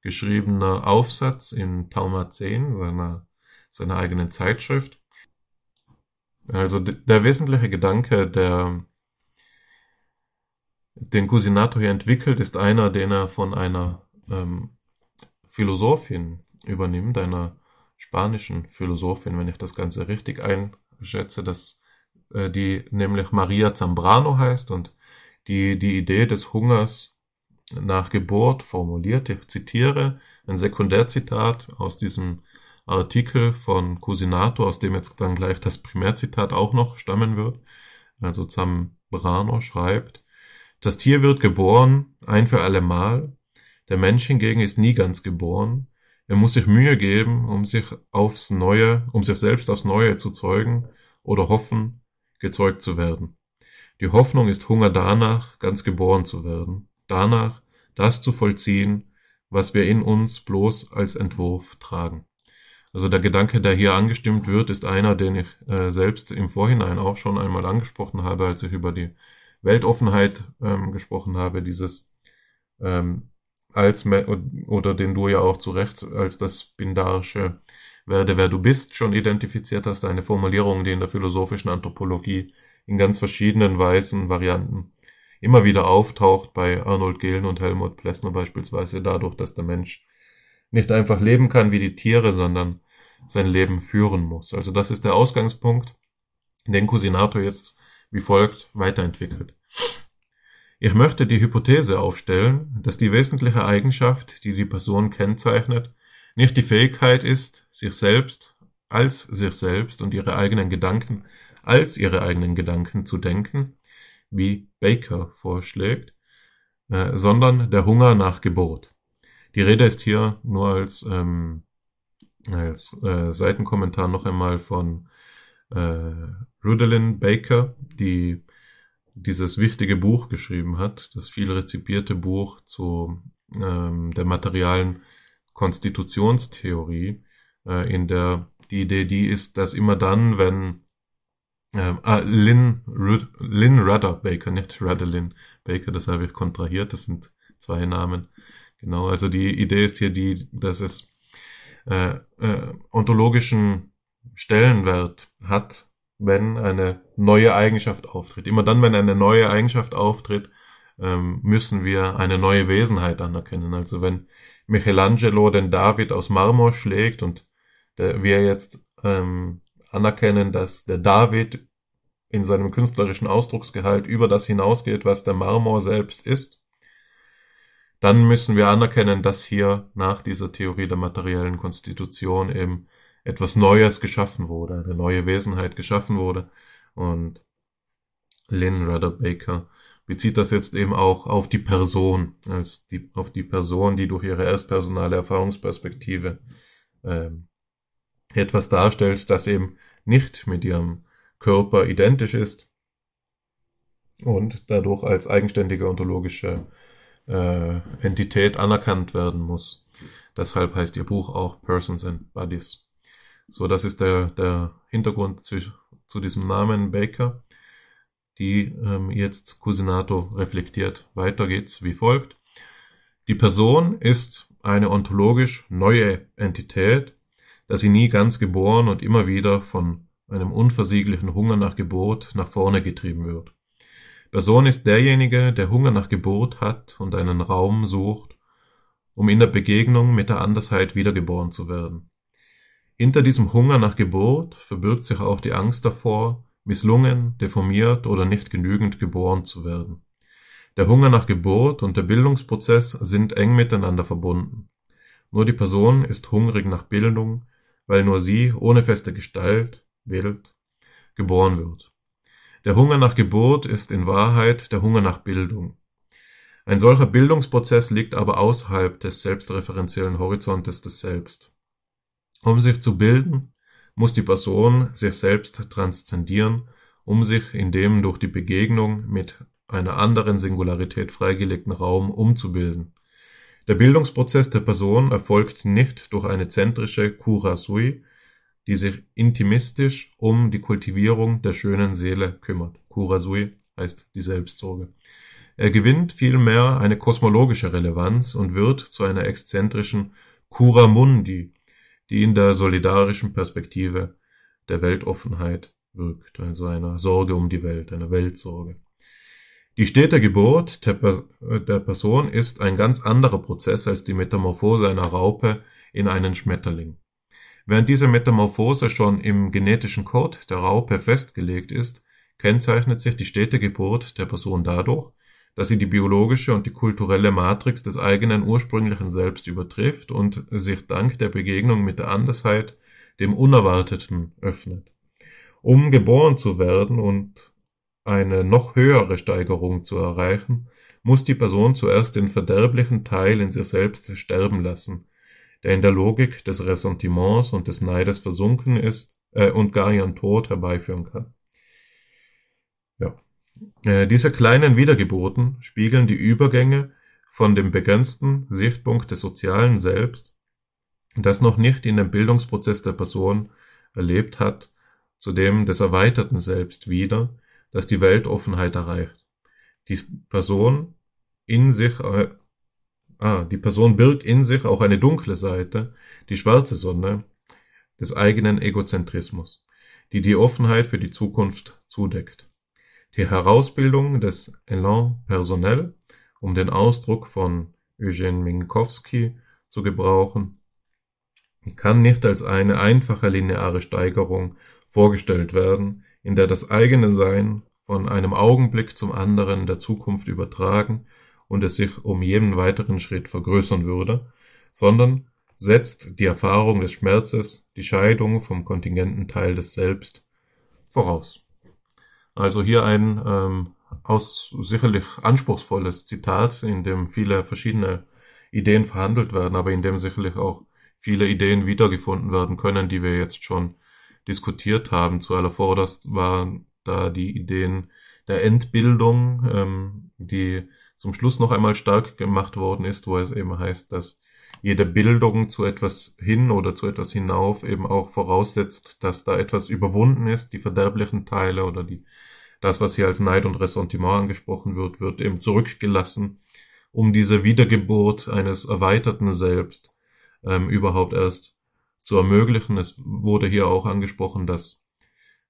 geschriebener Aufsatz in Tauma 10, seiner, seiner eigenen Zeitschrift. Also der wesentliche Gedanke der den Cusinato hier entwickelt, ist einer, den er von einer ähm, Philosophin übernimmt, einer spanischen Philosophin, wenn ich das Ganze richtig einschätze, dass äh, die nämlich Maria Zambrano heißt und die die Idee des Hungers nach Geburt formuliert. Ich zitiere ein Sekundärzitat aus diesem Artikel von Cusinato, aus dem jetzt dann gleich das Primärzitat auch noch stammen wird. Also Zambrano schreibt, das Tier wird geboren, ein für allemal, der Mensch hingegen ist nie ganz geboren, er muss sich Mühe geben, um sich aufs Neue, um sich selbst aufs Neue zu zeugen oder hoffen, gezeugt zu werden. Die Hoffnung ist Hunger danach, ganz geboren zu werden, danach, das zu vollziehen, was wir in uns bloß als Entwurf tragen. Also der Gedanke, der hier angestimmt wird, ist einer, den ich äh, selbst im Vorhinein auch schon einmal angesprochen habe, als ich über die Weltoffenheit ähm, gesprochen habe, dieses ähm, als oder den du ja auch zu Recht als das Bindarische werde wer du bist schon identifiziert hast, eine Formulierung, die in der philosophischen Anthropologie in ganz verschiedenen weißen Varianten immer wieder auftaucht, bei Arnold Gehlen und Helmut Plessner beispielsweise dadurch, dass der Mensch nicht einfach leben kann wie die Tiere, sondern sein Leben führen muss. Also das ist der Ausgangspunkt, den Cusinato jetzt wie folgt weiterentwickelt. Ich möchte die Hypothese aufstellen, dass die wesentliche Eigenschaft, die die Person kennzeichnet, nicht die Fähigkeit ist, sich selbst als sich selbst und ihre eigenen Gedanken als ihre eigenen Gedanken zu denken, wie Baker vorschlägt, äh, sondern der Hunger nach Geburt. Die Rede ist hier nur als, ähm, als äh, Seitenkommentar noch einmal von äh, Rudolin Baker, die dieses wichtige Buch geschrieben hat, das viel rezipierte Buch zu ähm, der materialen Konstitutionstheorie, äh, in der die Idee die ist, dass immer dann, wenn ähm, ah, Lynn, Rud, Lynn Rudder Baker, nicht Rudderlin Baker, das habe ich kontrahiert, das sind zwei Namen. Genau, also die Idee ist hier die, dass es äh, äh, ontologischen Stellenwert hat, wenn eine neue Eigenschaft auftritt. Immer dann, wenn eine neue Eigenschaft auftritt, ähm, müssen wir eine neue Wesenheit anerkennen. Also wenn Michelangelo den David aus Marmor schlägt und der, wir jetzt ähm, anerkennen, dass der David in seinem künstlerischen Ausdrucksgehalt über das hinausgeht, was der Marmor selbst ist, dann müssen wir anerkennen, dass hier nach dieser Theorie der materiellen Konstitution eben etwas Neues geschaffen wurde, eine neue Wesenheit geschaffen wurde. Und Lynn Rudder Baker bezieht das jetzt eben auch auf die Person, als die, auf die Person, die durch ihre erstpersonale Erfahrungsperspektive äh, etwas darstellt, das eben nicht mit ihrem Körper identisch ist und dadurch als eigenständige ontologische äh, Entität anerkannt werden muss. Deshalb heißt ihr Buch auch Persons and Bodies. So, das ist der, der Hintergrund zu, zu diesem Namen Baker, die ähm, jetzt Cusinato reflektiert. Weiter geht's wie folgt. Die Person ist eine ontologisch neue Entität, da sie nie ganz geboren und immer wieder von einem unversieglichen Hunger nach Geburt nach vorne getrieben wird. Person ist derjenige, der Hunger nach Geburt hat und einen Raum sucht, um in der Begegnung mit der Andersheit wiedergeboren zu werden. Hinter diesem Hunger nach Geburt verbirgt sich auch die Angst davor, misslungen, deformiert oder nicht genügend geboren zu werden. Der Hunger nach Geburt und der Bildungsprozess sind eng miteinander verbunden. Nur die Person ist hungrig nach Bildung, weil nur sie ohne feste Gestalt, Bild, geboren wird. Der Hunger nach Geburt ist in Wahrheit der Hunger nach Bildung. Ein solcher Bildungsprozess liegt aber außerhalb des selbstreferenziellen Horizontes des Selbst. Um sich zu bilden, muss die Person sich selbst transzendieren, um sich in dem durch die Begegnung mit einer anderen Singularität freigelegten Raum umzubilden. Der Bildungsprozess der Person erfolgt nicht durch eine zentrische Kura Sui, die sich intimistisch um die Kultivierung der schönen Seele kümmert. Kura Sui heißt die Selbstsorge. Er gewinnt vielmehr eine kosmologische Relevanz und wird zu einer exzentrischen Kura Mundi, die in der solidarischen Perspektive der Weltoffenheit wirkt, also einer Sorge um die Welt, einer Weltsorge. Die stete Geburt der, Person ist ein ganz anderer Prozess als die Metamorphose einer Raupe in einen Schmetterling. Während diese Metamorphose schon im genetischen Code der Raupe festgelegt ist, kennzeichnet sich die stete Geburt der Person dadurch, dass sie die biologische und die kulturelle Matrix des eigenen ursprünglichen Selbst übertrifft und sich dank der Begegnung mit der Andersheit dem Unerwarteten öffnet. Um geboren zu werden und eine noch höhere Steigerung zu erreichen, muss die Person zuerst den verderblichen Teil in sich selbst sterben lassen, der in der Logik des Ressentiments und des Neides versunken ist äh, und gar ihren Tod herbeiführen kann. Ja. Äh, diese kleinen Wiedergeburten spiegeln die Übergänge von dem begrenzten Sichtpunkt des sozialen Selbst, das noch nicht in dem Bildungsprozess der Person erlebt hat, zu dem des erweiterten Selbst wieder, das die Weltoffenheit erreicht. Die Person in sich, äh, ah, die Person birgt in sich auch eine dunkle Seite, die schwarze Sonne des eigenen Egozentrismus, die die Offenheit für die Zukunft zudeckt. Die Herausbildung des Elan personnel, um den Ausdruck von Eugene Minkowski zu gebrauchen, kann nicht als eine einfache lineare Steigerung vorgestellt werden, in der das eigene Sein von einem Augenblick zum anderen der Zukunft übertragen und es sich um jeden weiteren Schritt vergrößern würde, sondern setzt die Erfahrung des Schmerzes, die Scheidung vom kontingenten Teil des Selbst voraus. Also hier ein ähm, aus sicherlich anspruchsvolles Zitat, in dem viele verschiedene Ideen verhandelt werden, aber in dem sicherlich auch viele Ideen wiedergefunden werden können, die wir jetzt schon diskutiert haben. Zu allervorderst waren da die Ideen der Entbildung, ähm, die zum Schluss noch einmal stark gemacht worden ist, wo es eben heißt, dass jede Bildung zu etwas hin oder zu etwas hinauf eben auch voraussetzt, dass da etwas überwunden ist, die verderblichen Teile oder die, das, was hier als Neid und Ressentiment angesprochen wird, wird eben zurückgelassen, um diese Wiedergeburt eines erweiterten Selbst ähm, überhaupt erst zu ermöglichen. Es wurde hier auch angesprochen, dass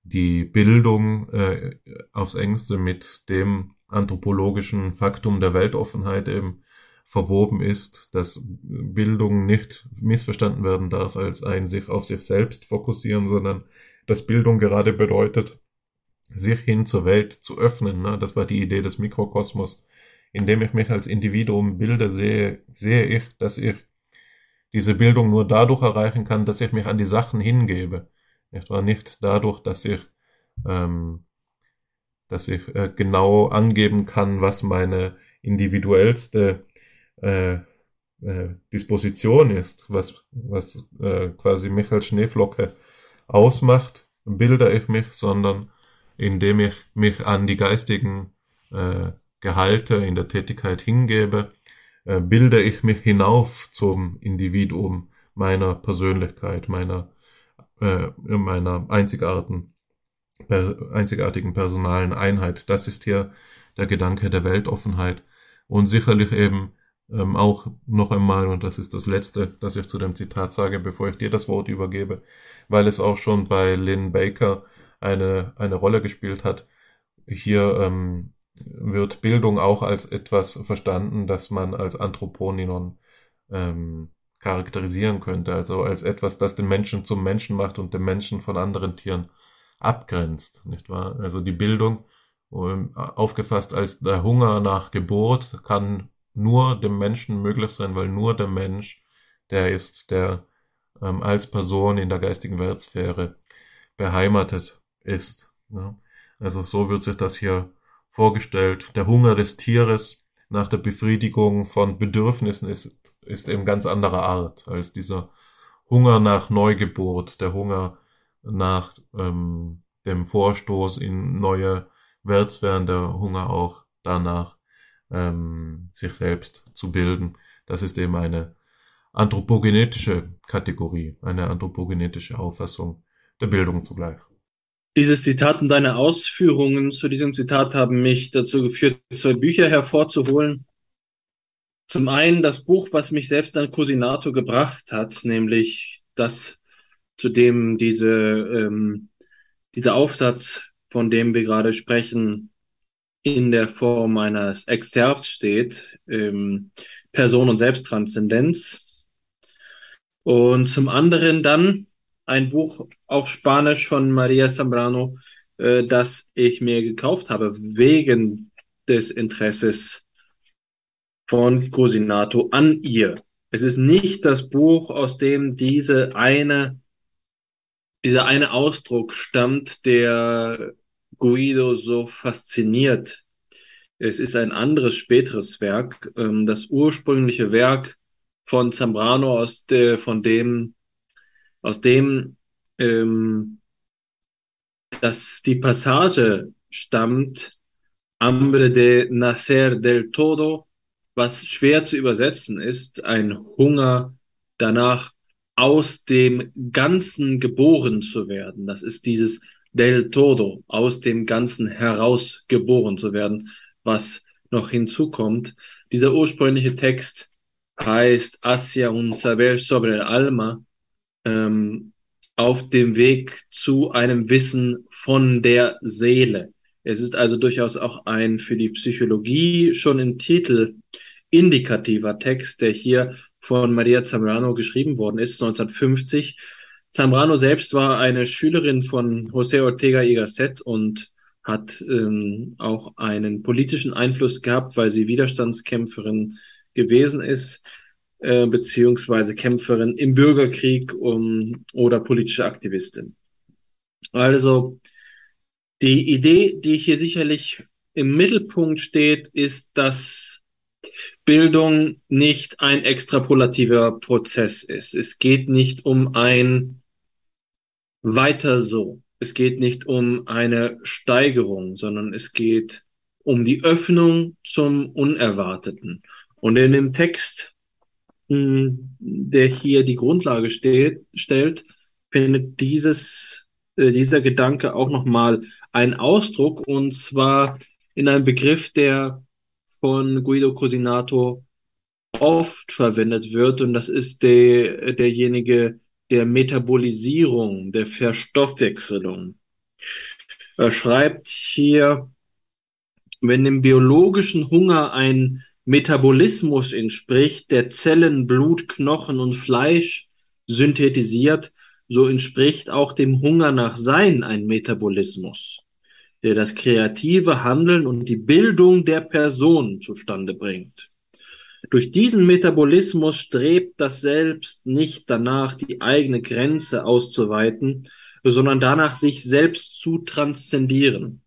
die Bildung äh, aufs engste mit dem anthropologischen Faktum der Weltoffenheit eben verwoben ist, dass Bildung nicht missverstanden werden darf als ein sich auf sich selbst fokussieren, sondern dass Bildung gerade bedeutet, sich hin zur Welt zu öffnen. Ne? Das war die Idee des Mikrokosmos. Indem ich mich als Individuum bilde, sehe, sehe ich, dass ich diese Bildung nur dadurch erreichen kann, dass ich mich an die Sachen hingebe. Nicht wahr? Nicht dadurch, dass ich ähm, dass ich äh, genau angeben kann, was meine individuellste äh, äh, Disposition ist, was, was äh, quasi mich als Schneeflocke ausmacht, bilde ich mich, sondern indem ich mich an die geistigen äh, Gehalte in der Tätigkeit hingebe, bilde ich mich hinauf zum Individuum meiner Persönlichkeit, meiner, äh, meiner einzigartigen, einzigartigen personalen Einheit. Das ist hier der Gedanke der Weltoffenheit und sicherlich eben ähm, auch noch einmal, und das ist das Letzte, das ich zu dem Zitat sage, bevor ich dir das Wort übergebe, weil es auch schon bei Lynn Baker eine, eine Rolle gespielt hat. Hier ähm, wird Bildung auch als etwas verstanden, das man als Anthroponinon ähm, charakterisieren könnte, also als etwas, das den Menschen zum Menschen macht und den Menschen von anderen Tieren abgrenzt, nicht wahr? Also die Bildung, ähm, aufgefasst als der Hunger nach Geburt, kann nur dem Menschen möglich sein, weil nur der Mensch der ist, der ähm, als Person in der geistigen Weltsphäre beheimatet ist. Ja. Also so wird sich das hier vorgestellt. Der Hunger des Tieres nach der Befriedigung von Bedürfnissen ist, ist eben ganz anderer Art als dieser Hunger nach Neugeburt, der Hunger nach ähm, dem Vorstoß in neue Weltsphären, der Hunger auch danach, ähm, sich selbst zu bilden. Das ist eben eine anthropogenetische Kategorie, eine anthropogenetische Auffassung der Bildung zugleich. Dieses Zitat und deine Ausführungen zu diesem Zitat haben mich dazu geführt, zwei Bücher hervorzuholen. Zum einen das Buch, was mich selbst an Cosinato gebracht hat, nämlich das, zu dem diese, ähm, dieser Aufsatz, von dem wir gerade sprechen, in der Form eines Exzerpts steht, ähm, Person und Selbsttranszendenz. Und zum anderen dann ein Buch auf Spanisch von Maria Zambrano, äh, das ich mir gekauft habe, wegen des Interesses von Cosinato an ihr. Es ist nicht das Buch, aus dem diese eine, dieser eine Ausdruck stammt, der Guido so fasziniert. Es ist ein anderes späteres Werk, ähm, das ursprüngliche Werk von Zambrano, aus der, von dem, aus dem, ähm, dass die Passage stammt, Hambre de nacer del todo, was schwer zu übersetzen ist, ein Hunger danach, aus dem Ganzen geboren zu werden. Das ist dieses del todo, aus dem Ganzen heraus geboren zu werden, was noch hinzukommt. Dieser ursprüngliche Text heißt Hacia un saber sobre el alma, ähm, auf dem Weg zu einem Wissen von der Seele. Es ist also durchaus auch ein für die Psychologie schon im Titel indikativer Text, der hier von Maria Zambrano geschrieben worden ist, 1950 Zambrano selbst war eine Schülerin von José Ortega y Gasset und hat ähm, auch einen politischen Einfluss gehabt, weil sie Widerstandskämpferin gewesen ist, äh, beziehungsweise Kämpferin im Bürgerkrieg um, oder politische Aktivistin. Also die Idee, die hier sicherlich im Mittelpunkt steht, ist, dass Bildung nicht ein extrapolativer Prozess ist. Es geht nicht um ein weiter so. Es geht nicht um eine Steigerung, sondern es geht um die Öffnung zum Unerwarteten. Und in dem Text, der hier die Grundlage steht, stellt, findet dieses, äh, dieser Gedanke auch nochmal einen Ausdruck, und zwar in einem Begriff, der von Guido Cosinato oft verwendet wird, und das ist der, derjenige, der Metabolisierung, der Verstoffwechselung. Er schreibt hier, wenn dem biologischen Hunger ein Metabolismus entspricht, der Zellen, Blut, Knochen und Fleisch synthetisiert, so entspricht auch dem Hunger nach Sein ein Metabolismus, der das kreative Handeln und die Bildung der Person zustande bringt. Durch diesen Metabolismus strebt das Selbst nicht danach, die eigene Grenze auszuweiten, sondern danach, sich selbst zu transzendieren.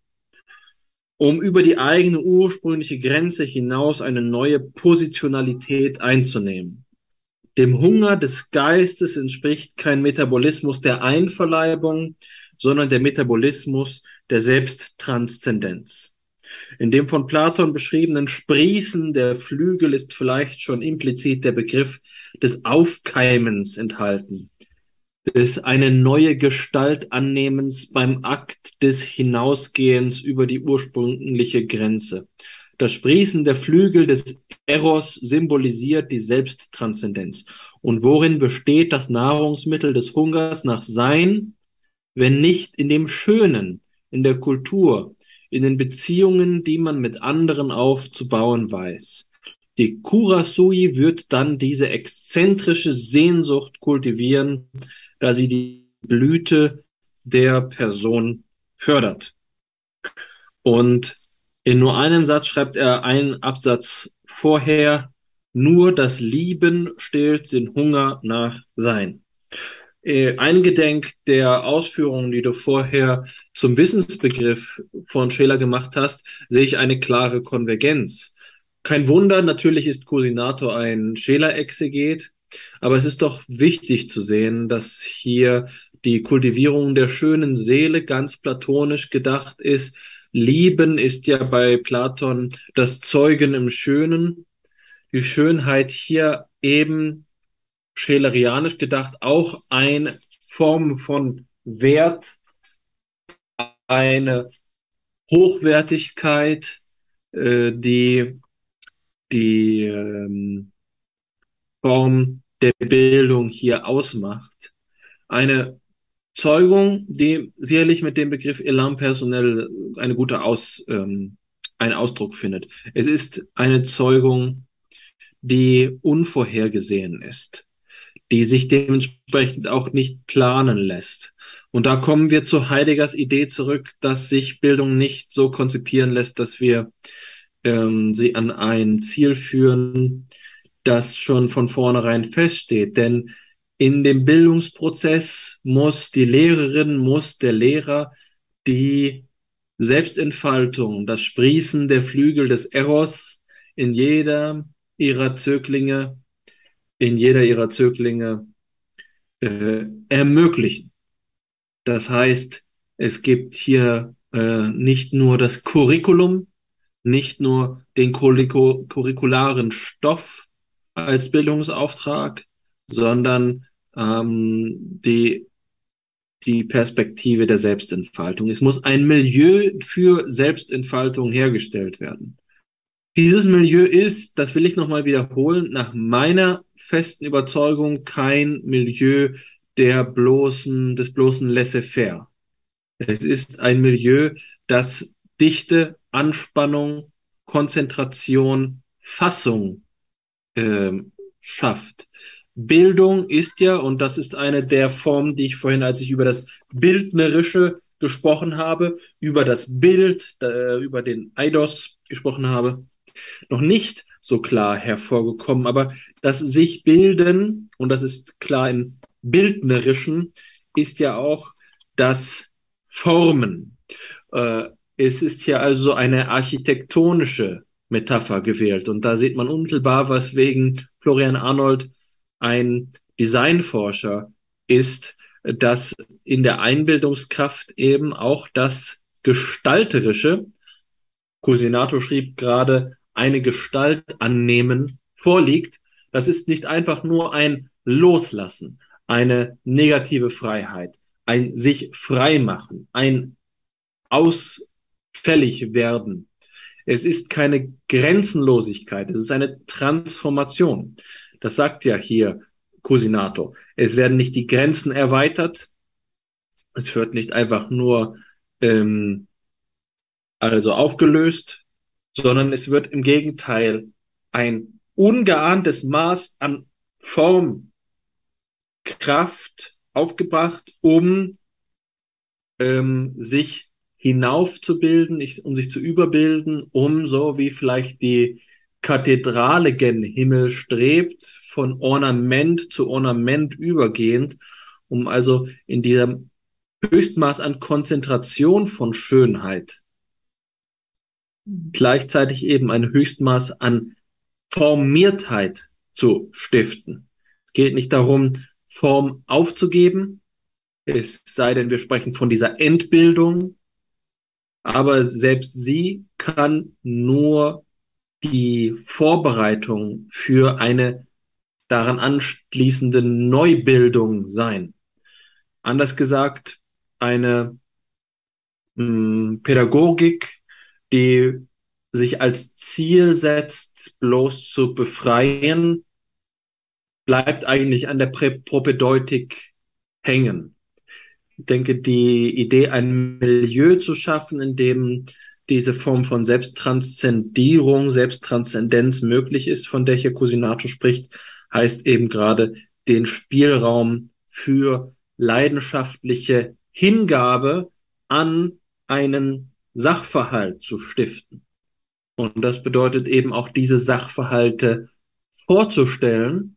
Um über die eigene ursprüngliche Grenze hinaus eine neue Positionalität einzunehmen. Dem Hunger des Geistes entspricht kein Metabolismus der Einverleibung, sondern der Metabolismus der Selbsttranszendenz. In dem von Platon beschriebenen Sprießen der Flügel ist vielleicht schon implizit der Begriff des Aufkeimens enthalten, des eine neue Gestalt annehmens beim Akt des Hinausgehens über die ursprüngliche Grenze. Das Sprießen der Flügel des Eros symbolisiert die Selbsttranszendenz. Und worin besteht das Nahrungsmittel des Hungers nach Sein, wenn nicht in dem Schönen, in der Kultur, in den Beziehungen, die man mit anderen aufzubauen weiß. Die Kurasui wird dann diese exzentrische Sehnsucht kultivieren, da sie die Blüte der Person fördert. Und in nur einem Satz schreibt er einen Absatz vorher, nur das Lieben stillt den Hunger nach Sein. Äh, eingedenk der Ausführungen, die du vorher zum Wissensbegriff von Scheler gemacht hast, sehe ich eine klare Konvergenz. Kein Wunder, natürlich ist Cosinato ein Scheler-Exeget, aber es ist doch wichtig zu sehen, dass hier die Kultivierung der schönen Seele ganz platonisch gedacht ist. Lieben ist ja bei Platon das Zeugen im Schönen. Die Schönheit hier eben schelerianisch gedacht auch eine Form von Wert, eine Hochwertigkeit, äh, die die ähm, Form der Bildung hier ausmacht. Eine Zeugung, die sicherlich mit dem Begriff Elan personell eine gute Aus, ähm, einen Ausdruck findet. Es ist eine Zeugung, die unvorhergesehen ist die sich dementsprechend auch nicht planen lässt. Und da kommen wir zu Heideggers Idee zurück, dass sich Bildung nicht so konzipieren lässt, dass wir ähm, sie an ein Ziel führen, das schon von vornherein feststeht. Denn in dem Bildungsprozess muss die Lehrerin, muss der Lehrer die Selbstentfaltung, das Sprießen der Flügel des Eros in jeder ihrer Zöglinge in jeder ihrer Zöglinge äh, ermöglichen. Das heißt, es gibt hier äh, nicht nur das Curriculum, nicht nur den curricularen Stoff als Bildungsauftrag, sondern ähm, die, die Perspektive der Selbstentfaltung. Es muss ein Milieu für Selbstentfaltung hergestellt werden. Dieses Milieu ist, das will ich nochmal wiederholen, nach meiner festen Überzeugung kein Milieu der bloßen, des bloßen Laissez-faire. Es ist ein Milieu, das Dichte, Anspannung, Konzentration, Fassung äh, schafft. Bildung ist ja, und das ist eine der Formen, die ich vorhin, als ich über das Bildnerische gesprochen habe, über das Bild, äh, über den Eidos gesprochen habe, noch nicht so klar hervorgekommen. Aber das sich bilden, und das ist klar im Bildnerischen, ist ja auch das Formen. Äh, es ist hier also eine architektonische Metapher gewählt. Und da sieht man unmittelbar, was wegen Florian Arnold ein Designforscher ist, dass in der Einbildungskraft eben auch das Gestalterische, Cusinato schrieb gerade, eine Gestalt annehmen vorliegt, das ist nicht einfach nur ein Loslassen, eine negative Freiheit, ein sich frei machen, ein ausfällig werden. Es ist keine Grenzenlosigkeit, es ist eine Transformation. Das sagt ja hier Cusinato. Es werden nicht die Grenzen erweitert, es wird nicht einfach nur ähm, also aufgelöst, sondern es wird im Gegenteil ein ungeahntes Maß an Formkraft aufgebracht, um ähm, sich hinaufzubilden, um sich zu überbilden, um so wie vielleicht die Kathedrale gen Himmel strebt, von Ornament zu Ornament übergehend, um also in diesem Höchstmaß an Konzentration von Schönheit gleichzeitig eben ein Höchstmaß an Formiertheit zu stiften. Es geht nicht darum, Form aufzugeben, es sei denn, wir sprechen von dieser Entbildung, aber selbst sie kann nur die Vorbereitung für eine daran anschließende Neubildung sein. Anders gesagt, eine mh, hm, Pädagogik, die sich als Ziel setzt, bloß zu befreien, bleibt eigentlich an der Propedeutik hängen. Ich denke, die Idee, ein Milieu zu schaffen, in dem diese Form von Selbsttranszendierung, Selbsttranszendenz möglich ist, von der hier Cusinato spricht, heißt eben gerade den Spielraum für leidenschaftliche Hingabe an einen Sachverhalt zu stiften. Und das bedeutet eben auch diese Sachverhalte vorzustellen,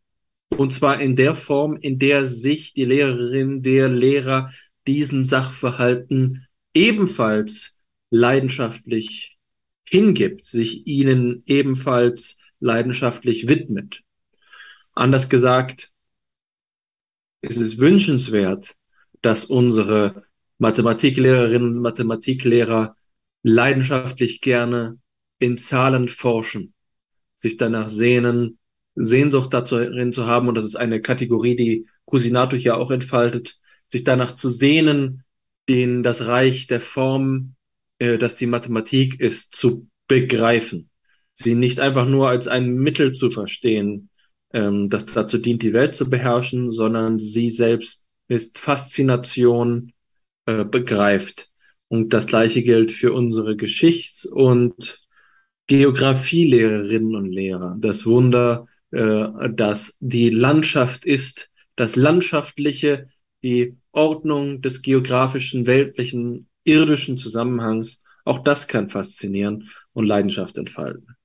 und zwar in der Form, in der sich die Lehrerin, der Lehrer diesen Sachverhalten ebenfalls leidenschaftlich hingibt, sich ihnen ebenfalls leidenschaftlich widmet. Anders gesagt, es ist wünschenswert, dass unsere Mathematiklehrerinnen und Mathematiklehrer leidenschaftlich gerne in Zahlen forschen, sich danach sehnen, Sehnsucht darin zu haben, und das ist eine Kategorie, die Cusinato hier auch entfaltet, sich danach zu sehnen, den das Reich der Form, äh, das die Mathematik ist, zu begreifen. Sie nicht einfach nur als ein Mittel zu verstehen, ähm, das dazu dient, die Welt zu beherrschen, sondern sie selbst ist Faszination äh, begreift. Und das gleiche gilt für unsere Geschichts- und Geografielehrerinnen und Lehrer. Das Wunder, äh, dass die Landschaft ist, das Landschaftliche, die Ordnung des geografischen, weltlichen, irdischen Zusammenhangs, auch das kann faszinieren und Leidenschaft entfalten.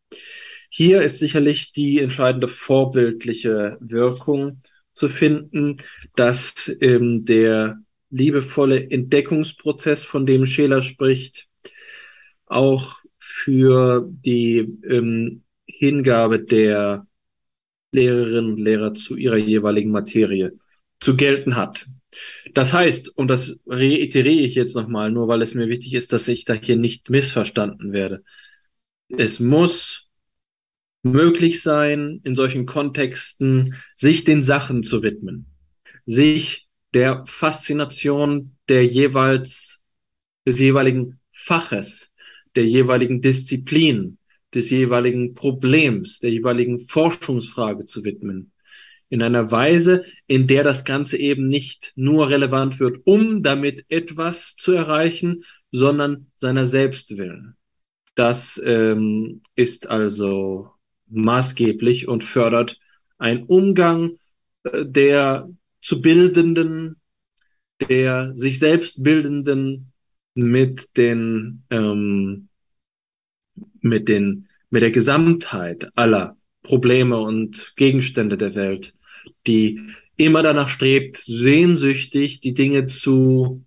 Hier ist sicherlich die entscheidende vorbildliche Wirkung zu finden, dass ähm, der liebevolle Entdeckungsprozess, von dem Scheler spricht, auch für die ähm, Hingabe der Lehrerinnen und Lehrer zu ihrer jeweiligen Materie zu gelten hat. Das heißt, und das reiteriere ich jetzt nochmal, nur weil es mir wichtig ist, dass ich da hier nicht missverstanden werde. Es muss möglich sein, in solchen Kontexten sich den Sachen zu widmen, sich der Faszination der jeweils, des jeweiligen Faches, der jeweiligen Disziplin, des jeweiligen Problems, der jeweiligen Forschungsfrage zu widmen. In einer Weise, in der das Ganze eben nicht nur relevant wird, um damit etwas zu erreichen, sondern seiner selbst willen. Das ähm, ist also maßgeblich und fördert einen Umgang äh, der zu Bildenden, der sich selbst Bildenden mit den, ähm, mit den, mit der Gesamtheit aller Probleme und Gegenstände der Welt, die immer danach strebt, sehnsüchtig die Dinge zu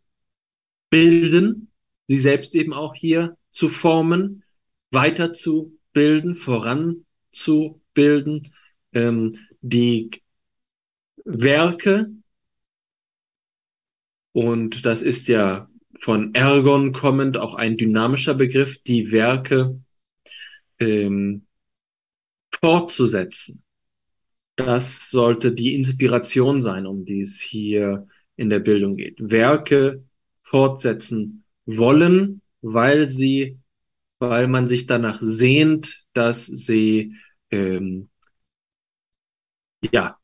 bilden, sie selbst eben auch hier zu formen, weiterzubilden, voran zu bilden. Ähm, die Werke, und das ist ja von Ergon kommend auch ein dynamischer Begriff, die Werke ähm, fortzusetzen. Das sollte die Inspiration sein, um die es hier in der Bildung geht. Werke fortsetzen wollen, weil sie weil man sich danach sehnt, dass sie ähm, ja,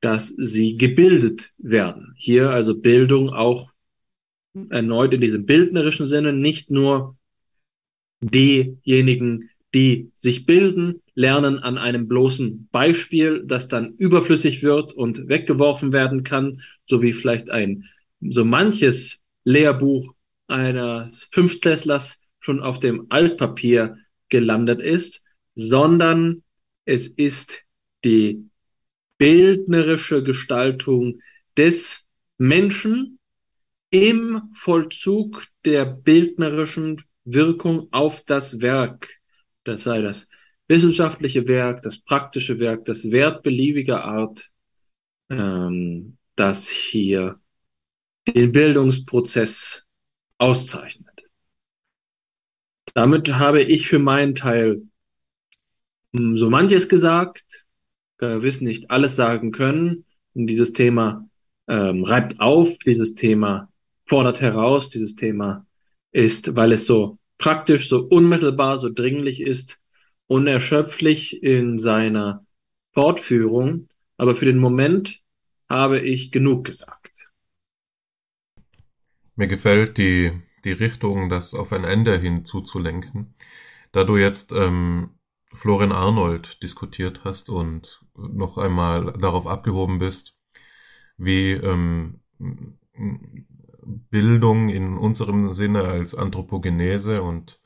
dass sie gebildet werden. Hier also Bildung auch erneut in diesem bildnerischen Sinne, nicht nur diejenigen, die sich bilden, lernen an einem bloßen Beispiel, das dann überflüssig wird und weggeworfen werden kann, so wie vielleicht ein so manches Lehrbuch eines Fünftklässlers schon auf dem Altpapier gelandet ist, sondern es ist die bildnerische Gestaltung des Menschen im Vollzug der bildnerischen Wirkung auf das Werk, das sei das wissenschaftliche Werk, das praktische Werk, das Wert beliebiger Art, ähm, das hier den Bildungsprozess auszeichnet. Damit habe ich für meinen Teil hm, so manches gesagt, gewiss nicht alles sagen können. Und dieses Thema ähm, reibt auf, dieses Thema fordert heraus, dieses Thema ist, weil es so praktisch, so unmittelbar, so dringlich ist, unerschöpflich in seiner Fortführung. Aber für den Moment habe ich genug gesagt. Mir gefällt die, die Richtung, das auf ein Ende hinzuzulenken. Da du jetzt ähm, Florian Arnold diskutiert hast und noch einmal darauf abgehoben bist, wie ähm, Bildung in unserem Sinne als Anthropogenese und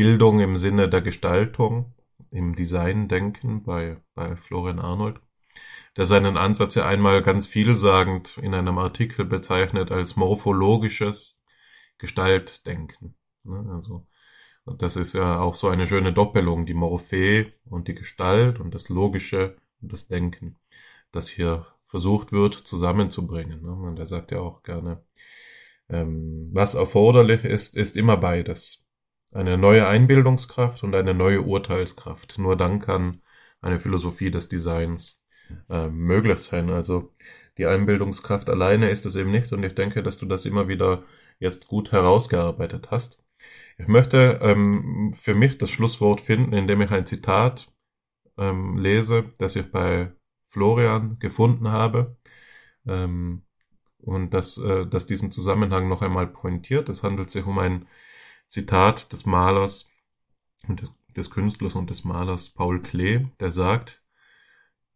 Bildung im Sinne der Gestaltung, im Design-Denken bei, bei Florian Arnold, der seinen Ansatz ja einmal ganz vielsagend in einem Artikel bezeichnet als morphologisches Gestaltdenken. Ne, also, das ist ja auch so eine schöne Doppelung, die Morphee und die Gestalt und das Logische und das Denken, das hier versucht wird zusammenzubringen. Ne? Und er sagt ja auch gerne, ähm, was erforderlich ist, ist immer beides. Eine neue Einbildungskraft und eine neue Urteilskraft. Nur dann kann eine Philosophie des Designs äh, möglich sein. Also die Einbildungskraft alleine ist es eben nicht und ich denke, dass du das immer wieder jetzt gut herausgearbeitet hast. Ich möchte ähm, für mich das Schlusswort finden, indem ich ein Zitat ähm, lese, das ich bei Florian gefunden habe. Ähm, und das, äh, das diesen Zusammenhang noch einmal pointiert. Es handelt sich um ein Zitat des Malers und des, Künstlers und des Malers Paul Klee, der sagt,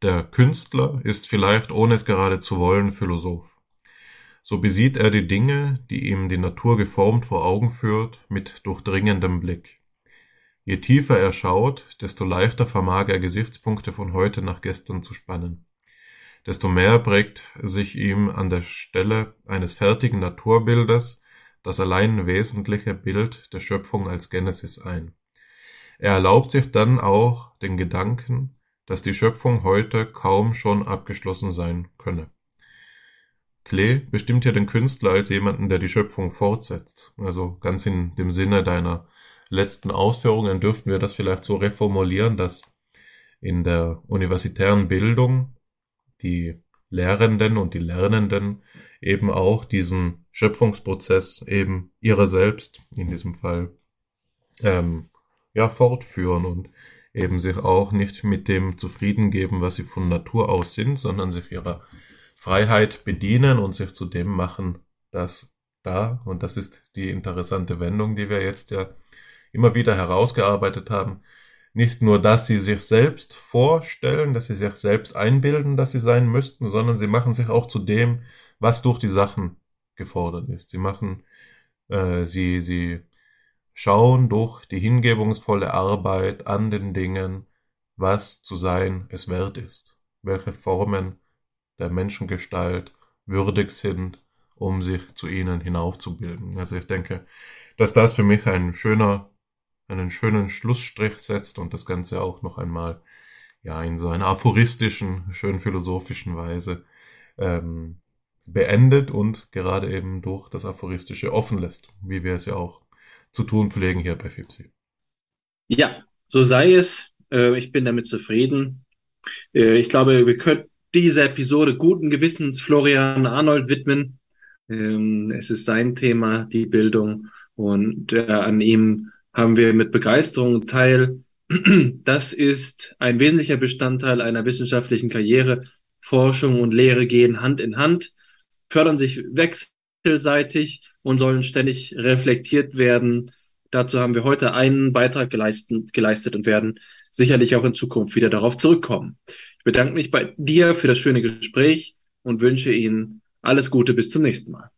der Künstler ist vielleicht, ohne es gerade zu wollen, Philosoph. So besieht er die Dinge, die ihm die Natur geformt vor Augen führt, mit durchdringendem Blick. Je tiefer er schaut, desto leichter vermag er Gesichtspunkte von heute nach gestern zu spannen desto mehr prägt sich ihm an der Stelle eines fertigen Naturbildes das allein wesentliche Bild der Schöpfung als Genesis ein. Er erlaubt sich dann auch den Gedanken, dass die Schöpfung heute kaum schon abgeschlossen sein könne. Klee bestimmt ja den Künstler als jemanden, der die Schöpfung fortsetzt. Also ganz in dem Sinne deiner letzten Ausführungen dürften wir das vielleicht so reformulieren, dass in der universitären Bildung die Lehrenden und die Lernenden eben auch diesen Schöpfungsprozess eben ihrer selbst in diesem Fall ähm, ja fortführen und eben sich auch nicht mit dem zufrieden geben, was sie von Natur aus sind, sondern sich ihrer Freiheit bedienen und sich zu dem machen, das da, und das ist die interessante Wendung, die wir jetzt ja immer wieder herausgearbeitet haben, nicht nur, dass sie sich selbst vorstellen, dass sie sich selbst einbilden, dass sie sein müssten, sondern sie machen sich auch zu dem, was durch die Sachen gefordert ist. Sie machen, äh, sie, sie schauen durch die hingebungsvolle Arbeit an den Dingen, was zu sein es wert ist, welche Formen der Menschengestalt würdig sind, um sich zu ihnen hinaufzubilden. Also ich denke, dass das für mich ein schöner einen schönen Schlussstrich setzt und das Ganze auch noch einmal ja in so einer aphoristischen, schön philosophischen Weise ähm, beendet und gerade eben durch das Aphoristische offen lässt, wie wir es ja auch zu tun pflegen hier bei FIPSI. Ja, so sei es. Äh, ich bin damit zufrieden. Äh, ich glaube, wir können diese Episode guten Gewissens Florian Arnold widmen. Ähm, es ist sein Thema, die Bildung, und äh, an ihm haben wir mit Begeisterung teil. Das ist ein wesentlicher Bestandteil einer wissenschaftlichen Karriere. Forschung und Lehre gehen Hand in Hand, fördern sich wechselseitig und sollen ständig reflektiert werden. Dazu haben wir heute einen Beitrag geleistet, geleistet und werden sicherlich auch in Zukunft wieder darauf zurückkommen. Ich bedanke mich bei dir für das schöne Gespräch und wünsche Ihnen alles Gute bis zum nächsten Mal.